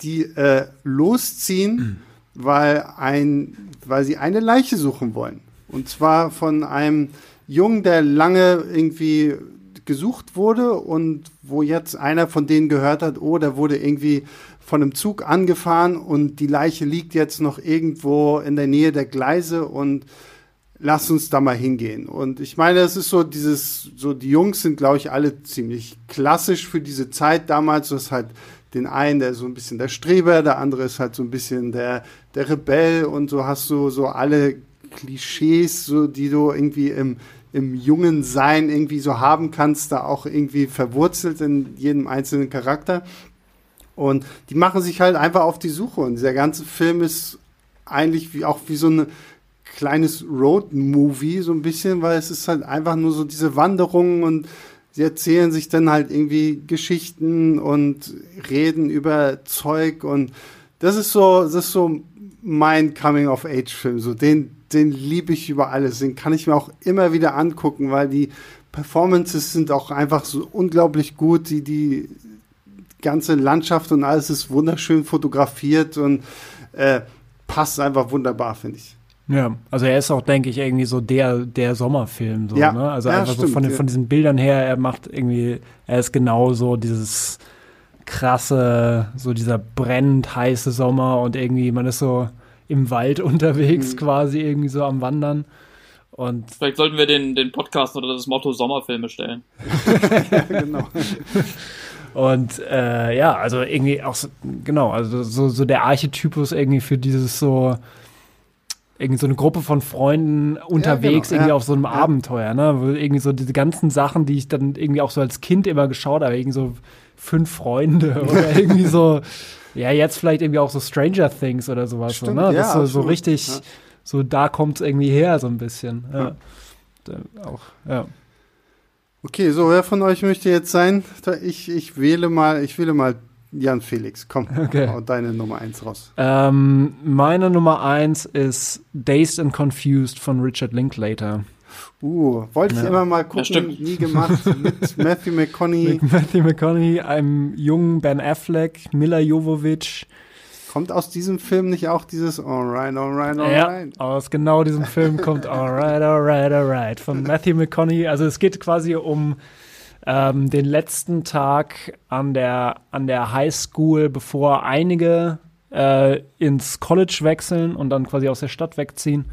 die äh, losziehen, mhm. weil, ein, weil sie eine Leiche suchen wollen. Und zwar von einem Jungen, der lange irgendwie gesucht wurde und wo jetzt einer von denen gehört hat, oh, der wurde irgendwie von einem Zug angefahren und die Leiche liegt jetzt noch irgendwo in der Nähe der Gleise und lass uns da mal hingehen. Und ich meine, es ist so dieses, so die Jungs sind, glaube ich, alle ziemlich klassisch für diese Zeit damals. Du hast halt den einen, der so ein bisschen der Streber, der andere ist halt so ein bisschen der, der Rebell und so hast du so alle Klischees, so die du irgendwie im, im jungen Sein irgendwie so haben kannst, da auch irgendwie verwurzelt in jedem einzelnen Charakter. Und die machen sich halt einfach auf die Suche. Und dieser ganze Film ist eigentlich wie auch wie so eine kleines Road-Movie, so ein bisschen, weil es ist halt einfach nur so diese Wanderung und sie erzählen sich dann halt irgendwie Geschichten und reden über Zeug und das ist so, das ist so mein Coming-of-Age-Film, so den, den liebe ich über alles, den kann ich mir auch immer wieder angucken, weil die Performances sind auch einfach so unglaublich gut, die, die ganze Landschaft und alles ist wunderschön fotografiert und äh, passt einfach wunderbar, finde ich. Ja, also er ist auch, denke ich, irgendwie so der, der Sommerfilm. So, ja. ne? Also ja, einfach stimmt, so von, den, ja. von diesen Bildern her, er macht irgendwie, er ist genau so dieses krasse, so dieser brennend heiße Sommer und irgendwie, man ist so im Wald unterwegs, mhm. quasi irgendwie so am Wandern. Und Vielleicht sollten wir den, den Podcast oder das Motto Sommerfilme stellen. ja, genau. Und äh, ja, also irgendwie auch so, genau, also so, so der Archetypus irgendwie für dieses so irgendwie so eine Gruppe von Freunden unterwegs genau, irgendwie ja. auf so einem Ja. Abenteuer, ne? Wo irgendwie so diese ganzen Sachen, die ich dann irgendwie auch so als Kind immer geschaut habe, irgendwie so fünf Freunde oder irgendwie so, ja, jetzt vielleicht irgendwie auch so Stranger Things oder sowas, Stimmt, so, ne? ja, Das so, so richtig, Ja. so da kommt es irgendwie her, so ein bisschen. Ja. Ja. Auch, ja. Okay, so, wer von euch möchte jetzt sein? Ich, ich wähle mal, ich wähle mal Jan Felix. Komm, Okay. hau deine Nummer eins raus. Ähm, meine Nummer eins ist Dazed and Confused von Richard Linklater. Uh, wollte ich Ja. immer mal gucken, stimmt. nie gemacht. Mit Matthew McConaughey. Mit Matthew McConaughey, einem jungen Ben Affleck, Mila Jovovich. Kommt aus diesem Film nicht auch dieses Alright, alright, Ja, alright? aus genau diesem Film kommt Alright, Alright, Alright von Matthew McConaughey. Also es geht quasi um ähm, den letzten Tag an der, an der High School, bevor einige äh, ins College wechseln und dann quasi aus der Stadt wegziehen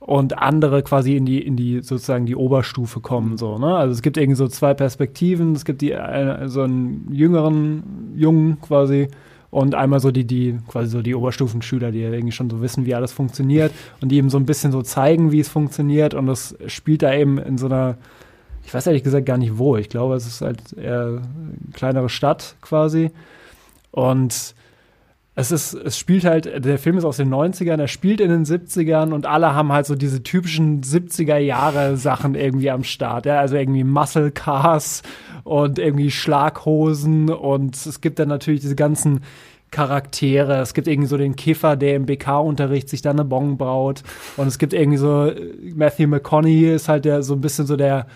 und andere quasi in die, in die sozusagen die Oberstufe kommen. So, ne? Also es gibt irgendwie so zwei Perspektiven. Es gibt die äh, so einen jüngeren Jungen quasi und einmal so die, die quasi so die Oberstufenschüler, die irgendwie schon so wissen, wie alles funktioniert und die eben so ein bisschen so zeigen, wie es funktioniert. Und das spielt da eben in so einer, ich weiß ehrlich gesagt gar nicht wo. Ich glaube, es ist halt eher eine kleinere Stadt quasi. Und es ist, es spielt halt, der Film ist aus den 90ern, er spielt in den 70ern und alle haben halt so diese typischen 70er Jahre Sachen irgendwie am Start. Ja? Also irgendwie Muscle Cars und irgendwie Schlaghosen und es gibt dann natürlich diese ganzen Charaktere. Es gibt irgendwie so den Kiffer, der im BK-Unterricht sich dann eine Bon braut. Und es gibt irgendwie so, äh, Matthew McConaughey ist halt der so ein bisschen so der,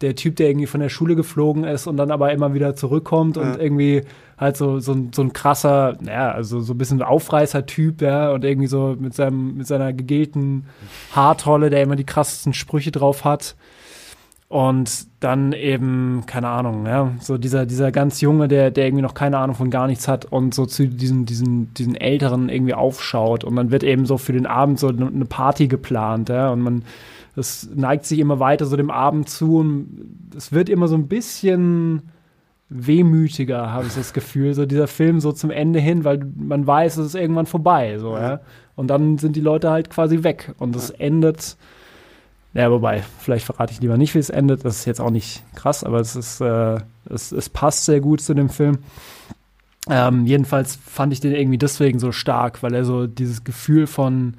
der Typ, der irgendwie von der Schule geflogen ist und dann aber immer wieder zurückkommt und Ja. irgendwie halt so, so, ein- so ein krasser, ja, also so ein bisschen Aufreißer-Typ, ja, und irgendwie so mit seinem, mit seiner gegelten Haartolle, der immer die krassesten Sprüche drauf hat. Und dann eben, keine Ahnung, ja, so dieser, dieser ganz Junge, der, der irgendwie noch keine Ahnung von gar nichts hat und so zu diesen, diesen, diesen Älteren irgendwie aufschaut. Und dann wird eben so für den Abend so eine Party geplant, ja, und man, das neigt sich immer weiter so dem Abend zu und es wird immer so ein bisschen wehmütiger, habe ich das Gefühl, so dieser Film so zum Ende hin, weil man weiß, es ist irgendwann vorbei, so, ja. Und dann sind die Leute halt quasi weg und es endet, ja, wobei, vielleicht verrate ich lieber nicht, wie es endet, das ist jetzt auch nicht krass, aber es ist, äh, es, es passt sehr gut zu dem Film. Ähm, jedenfalls fand ich den irgendwie deswegen so stark, weil er so dieses Gefühl von,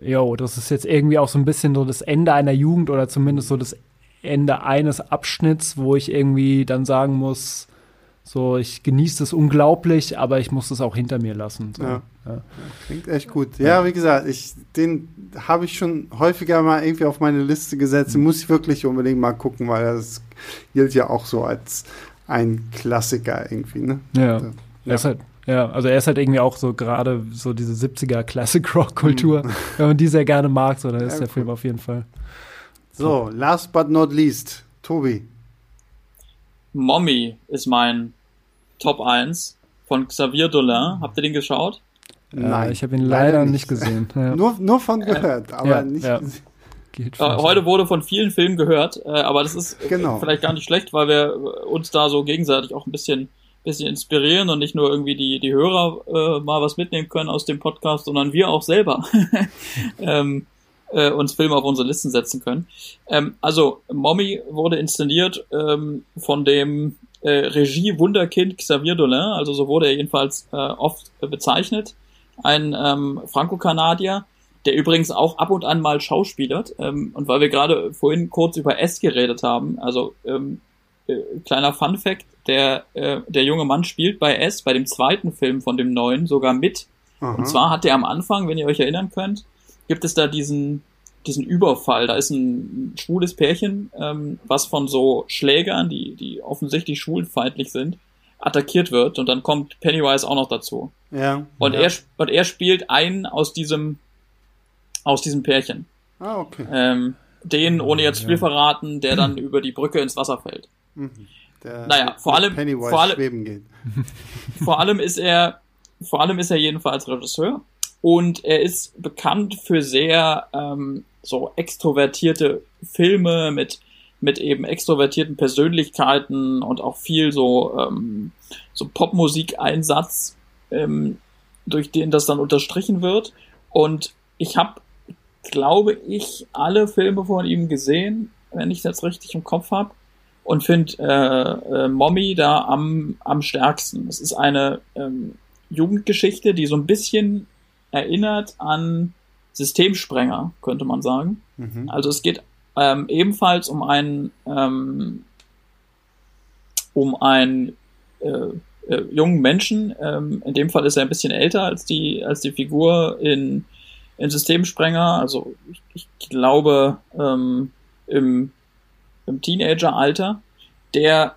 jo, das ist jetzt irgendwie auch so ein bisschen so das Ende einer Jugend oder zumindest so das Ende eines Abschnitts, wo ich irgendwie dann sagen muss, so, ich genieße es unglaublich, aber ich muss es auch hinter mir lassen. So. Ja. Ja. Klingt echt gut. Ja, wie gesagt, ich, den habe ich schon häufiger mal irgendwie auf meine Liste gesetzt. Den muss ich wirklich unbedingt mal gucken, weil das gilt ja auch so als ein Klassiker irgendwie, ne? Ja. Ja. Er ist halt, ja, also er ist halt irgendwie auch so gerade so diese 70er Classic Rock Kultur. Wenn man die sehr gerne mag, so dann ist Ja, der cool. Film auf jeden Fall. So, last but not least, Tobi. Mommy ist mein Top 1 von Xavier Dolan. Habt ihr den geschaut? Äh, ich habe ihn leider, nicht gesehen. Ja. Nur, nur von gehört, aber ja, nicht ja. gesehen. Geht Äh, schon. heute wurde von vielen Filmen gehört, äh, aber das ist äh, Genau. vielleicht gar nicht schlecht, weil wir äh, uns da so gegenseitig auch ein bisschen, bisschen inspirieren und nicht nur irgendwie die, die Hörer äh, mal was mitnehmen können aus dem Podcast, sondern wir auch selber ähm, äh, uns Filme auf unsere Listen setzen können. Ähm, also, Mommy wurde inszeniert ähm, von dem äh, Regie-Wunderkind Xavier Dolan, also so wurde er jedenfalls äh, oft bezeichnet. Ein ähm, Franco-Kanadier, der übrigens auch ab und an mal schauspielert. Ähm, und weil wir gerade vorhin kurz über S geredet haben, also ähm, äh, kleiner Fun Fact, der, äh, der junge Mann spielt bei S, bei dem zweiten Film von dem neuen, sogar mit. Aha. Und zwar hat er am Anfang, wenn ihr euch erinnern könnt, gibt es da diesen, diesen Überfall. Da ist ein schwules Pärchen, ähm, was von so Schlägern, die, die offensichtlich schwulfeindlich sind, attackiert wird. Und dann kommt Pennywise auch noch dazu. ja. Und, ja. er, und er spielt einen aus diesem, aus diesem Pärchen. Ah, okay. Ähm, den, ohne jetzt viel verraten, der dann über die Brücke ins Wasser fällt. Mhm. Der Naja, vor allem- Pennywise vor allem- schweben geht. Vor allem ist er, vor allem ist er jedenfalls Regisseur. Und er ist bekannt für sehr ähm, so extrovertierte Filme mit mit eben extrovertierten Persönlichkeiten und auch viel so ähm, so Popmusikeinsatz, ähm, durch den das dann unterstrichen wird. Und ich habe, glaube ich, alle Filme von ihm gesehen, wenn ich jetzt richtig im Kopf habe, und finde äh, äh, Mommy da am am stärksten. Es ist eine ähm, Jugendgeschichte, die so ein bisschen erinnert an Systemsprenger, könnte man sagen. Mhm. Also es geht ähm, ebenfalls um einen ähm, um einen äh, äh, jungen Menschen. Ähm, in dem Fall ist er ein bisschen älter als die als die Figur in in Systemsprenger. Also ich, ich glaube ähm, im im Teenageralter, der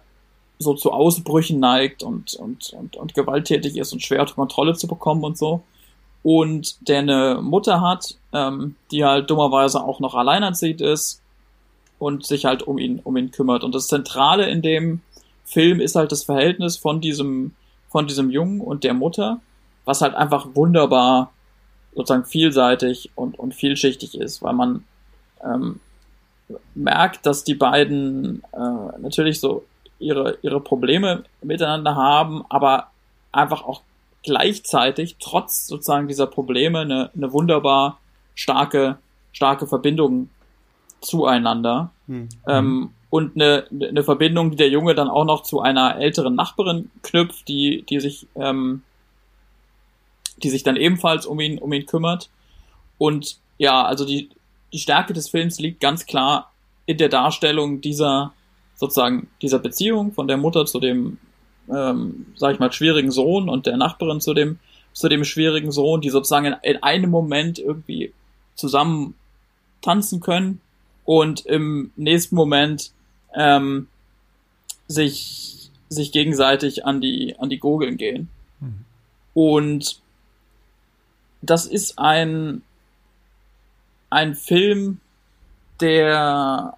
so zu Ausbrüchen neigt und, und, und, und gewalttätig ist und schwer unter Kontrolle zu bekommen und so. Und der eine Mutter hat, ähm, die halt dummerweise auch noch alleinerziehend ist und sich halt um ihn, um ihn kümmert. Und das Zentrale in dem Film ist halt das Verhältnis von diesem, von diesem Jungen und der Mutter, was halt einfach wunderbar sozusagen vielseitig und, und vielschichtig ist, weil man ähm, merkt, dass die beiden äh, natürlich so ihre, ihre Probleme miteinander haben, aber einfach auch gleichzeitig trotz sozusagen dieser Probleme eine, eine wunderbar starke, starke Verbindung zueinander. Mhm. Ähm, und eine, eine Verbindung, die der Junge dann auch noch zu einer älteren Nachbarin knüpft, die, die sich, ähm, die sich dann ebenfalls um ihn, um ihn kümmert. Und ja, also die, die Stärke des Films liegt ganz klar in der Darstellung dieser, sozusagen, dieser Beziehung von der Mutter zu dem, ähm, sag ich mal, schwierigen Sohn und der Nachbarin zu dem, zu dem schwierigen Sohn, die sozusagen in, in einem Moment irgendwie zusammen tanzen können und im nächsten Moment ähm, sich, sich gegenseitig an die, an die Gurgeln gehen. Mhm. Und das ist ein, ein Film, der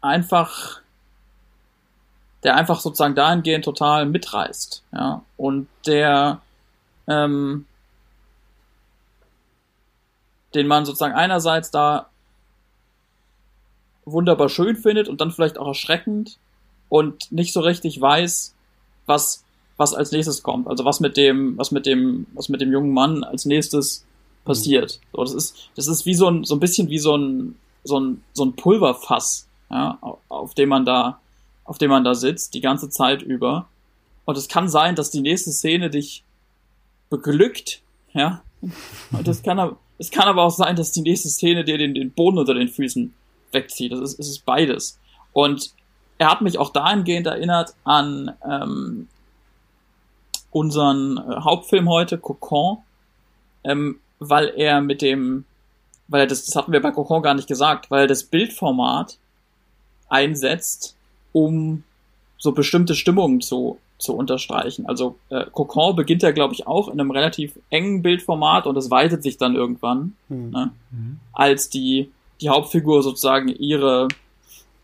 einfach, der einfach sozusagen dahingehend total mitreißt, ja, und der, ähm, den man sozusagen einerseits da wunderbar schön findet und dann vielleicht auch erschreckend und nicht so richtig weiß, was, was als nächstes kommt. Also was mit dem, was mit dem, was mit dem jungen Mann als nächstes passiert. So, das ist, das ist wie so ein, so ein bisschen wie so ein, so ein, so ein Pulverfass, ja, auf dem man da, auf dem man da sitzt, die ganze Zeit über. Und es kann sein, dass die nächste Szene dich beglückt, ja. Und das kann, es kann aber auch sein, dass die nächste Szene dir den, den Boden unter den Füßen wegzieht. Das ist, es ist beides. Und er hat mich auch dahingehend erinnert an ähm, unseren äh, Hauptfilm heute, Cocon, ähm, weil er mit dem, weil er das, das hatten wir bei Cocon gar nicht gesagt, weil er das Bildformat einsetzt, um so bestimmte Stimmungen zu, zu unterstreichen. Also äh, Cocon beginnt ja, glaube ich, auch in einem relativ engen Bildformat und es weitet sich dann irgendwann, mhm. Ne, mhm. als die die Hauptfigur sozusagen ihre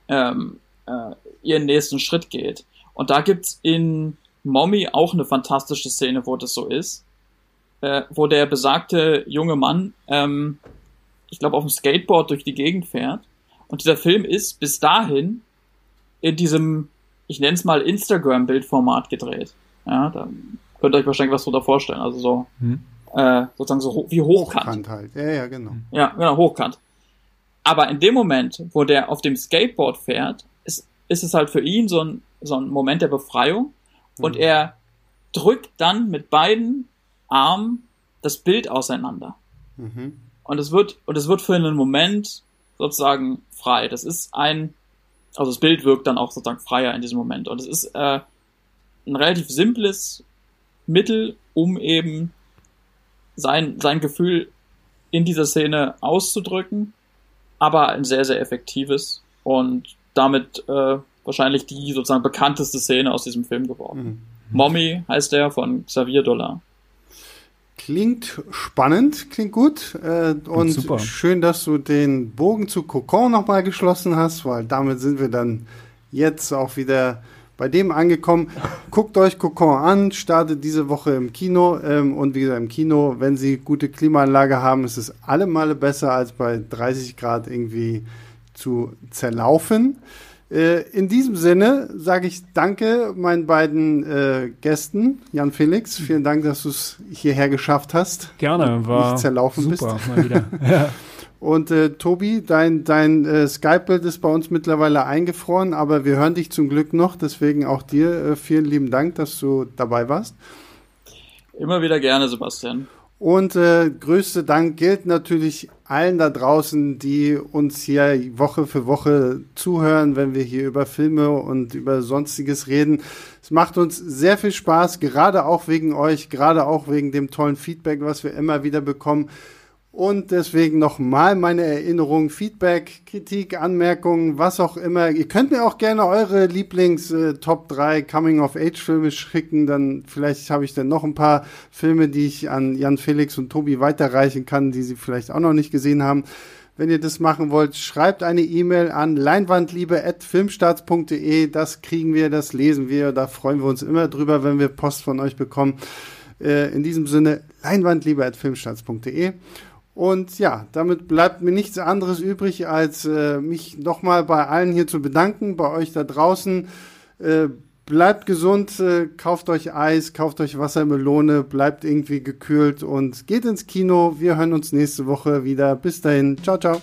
ähm, äh, ihren nächsten Schritt geht. Und da gibt's in Mommy auch eine fantastische Szene, wo das so ist, äh, wo der besagte junge Mann, ähm, ich glaube, auf dem Skateboard durch die Gegend fährt. Und dieser Film ist bis dahin in diesem, ich nenne es mal Instagram-Bildformat gedreht. Ja, da könnt ihr euch wahrscheinlich was drunter vorstellen. Also so, hm. äh, sozusagen so ho wie hochkant. Hochkant halt. Ja, ja, genau. Ja, genau, hochkant. Aber in dem Moment, wo der auf dem Skateboard fährt, ist, ist es halt für ihn so ein, so ein Moment der Befreiung. Und mhm. er drückt dann mit beiden Armen das Bild auseinander. Mhm. Und es wird, und es wird für einen Moment sozusagen frei. Das ist ein, also das Bild wirkt dann auch sozusagen freier in diesem Moment. Und es ist äh, ein relativ simples Mittel, um eben sein, sein Gefühl in dieser Szene auszudrücken aber ein sehr, sehr effektives und damit äh, wahrscheinlich die sozusagen bekannteste Szene aus diesem Film geworden. Mhm. Mommy heißt er von Xavier Dollar. Klingt spannend, klingt gut. Äh, und Super. schön, dass du den Bogen zu Cocon nochmal geschlossen hast, weil damit sind wir dann jetzt auch wieder bei dem angekommen. Guckt euch Cocon an, startet diese Woche im Kino ähm, und wie gesagt im Kino, wenn Sie gute Klimaanlage haben, ist es alle Male besser als bei 30 Grad irgendwie zu zerlaufen. Äh, in diesem Sinne sage ich danke meinen beiden äh, Gästen, Jan Felix. Vielen Dank, dass du es hierher geschafft hast. Gerne, war nicht zerlaufen super, bist. mal wieder. ja. Und äh, Tobi, dein, dein äh, Skype-Bild ist bei uns mittlerweile eingefroren, aber wir hören dich zum Glück noch. Deswegen auch dir äh, vielen lieben Dank, dass du dabei warst. Immer wieder gerne, Sebastian. Und äh, größte Dank gilt natürlich allen da draußen, die uns hier Woche für Woche zuhören, wenn wir hier über Filme und über sonstiges reden. Es macht uns sehr viel Spaß, gerade auch wegen euch, gerade auch wegen dem tollen Feedback, was wir immer wieder bekommen. Und deswegen nochmal meine Erinnerung, Feedback, Kritik, Anmerkungen, was auch immer. Ihr könnt mir auch gerne eure Lieblings-Top äh, 3 Coming-of-Age-Filme schicken. Dann vielleicht habe ich dann noch ein paar Filme, die ich an Jan Felix und Tobi weiterreichen kann, die sie vielleicht auch noch nicht gesehen haben. Wenn ihr das machen wollt, schreibt eine E-Mail an leinwandliebe.filmstarts.de. Das kriegen wir, das lesen wir. Da freuen wir uns immer drüber, wenn wir Post von euch bekommen. Äh, in diesem Sinne, leinwandliebe.filmstarts.de. Und ja, damit bleibt mir nichts anderes übrig, als äh, mich nochmal bei allen hier zu bedanken, bei euch da draußen. Äh, bleibt gesund, äh, kauft euch Eis, kauft euch Wassermelone, bleibt irgendwie gekühlt und geht ins Kino. Wir hören uns nächste Woche wieder. Bis dahin, ciao, ciao.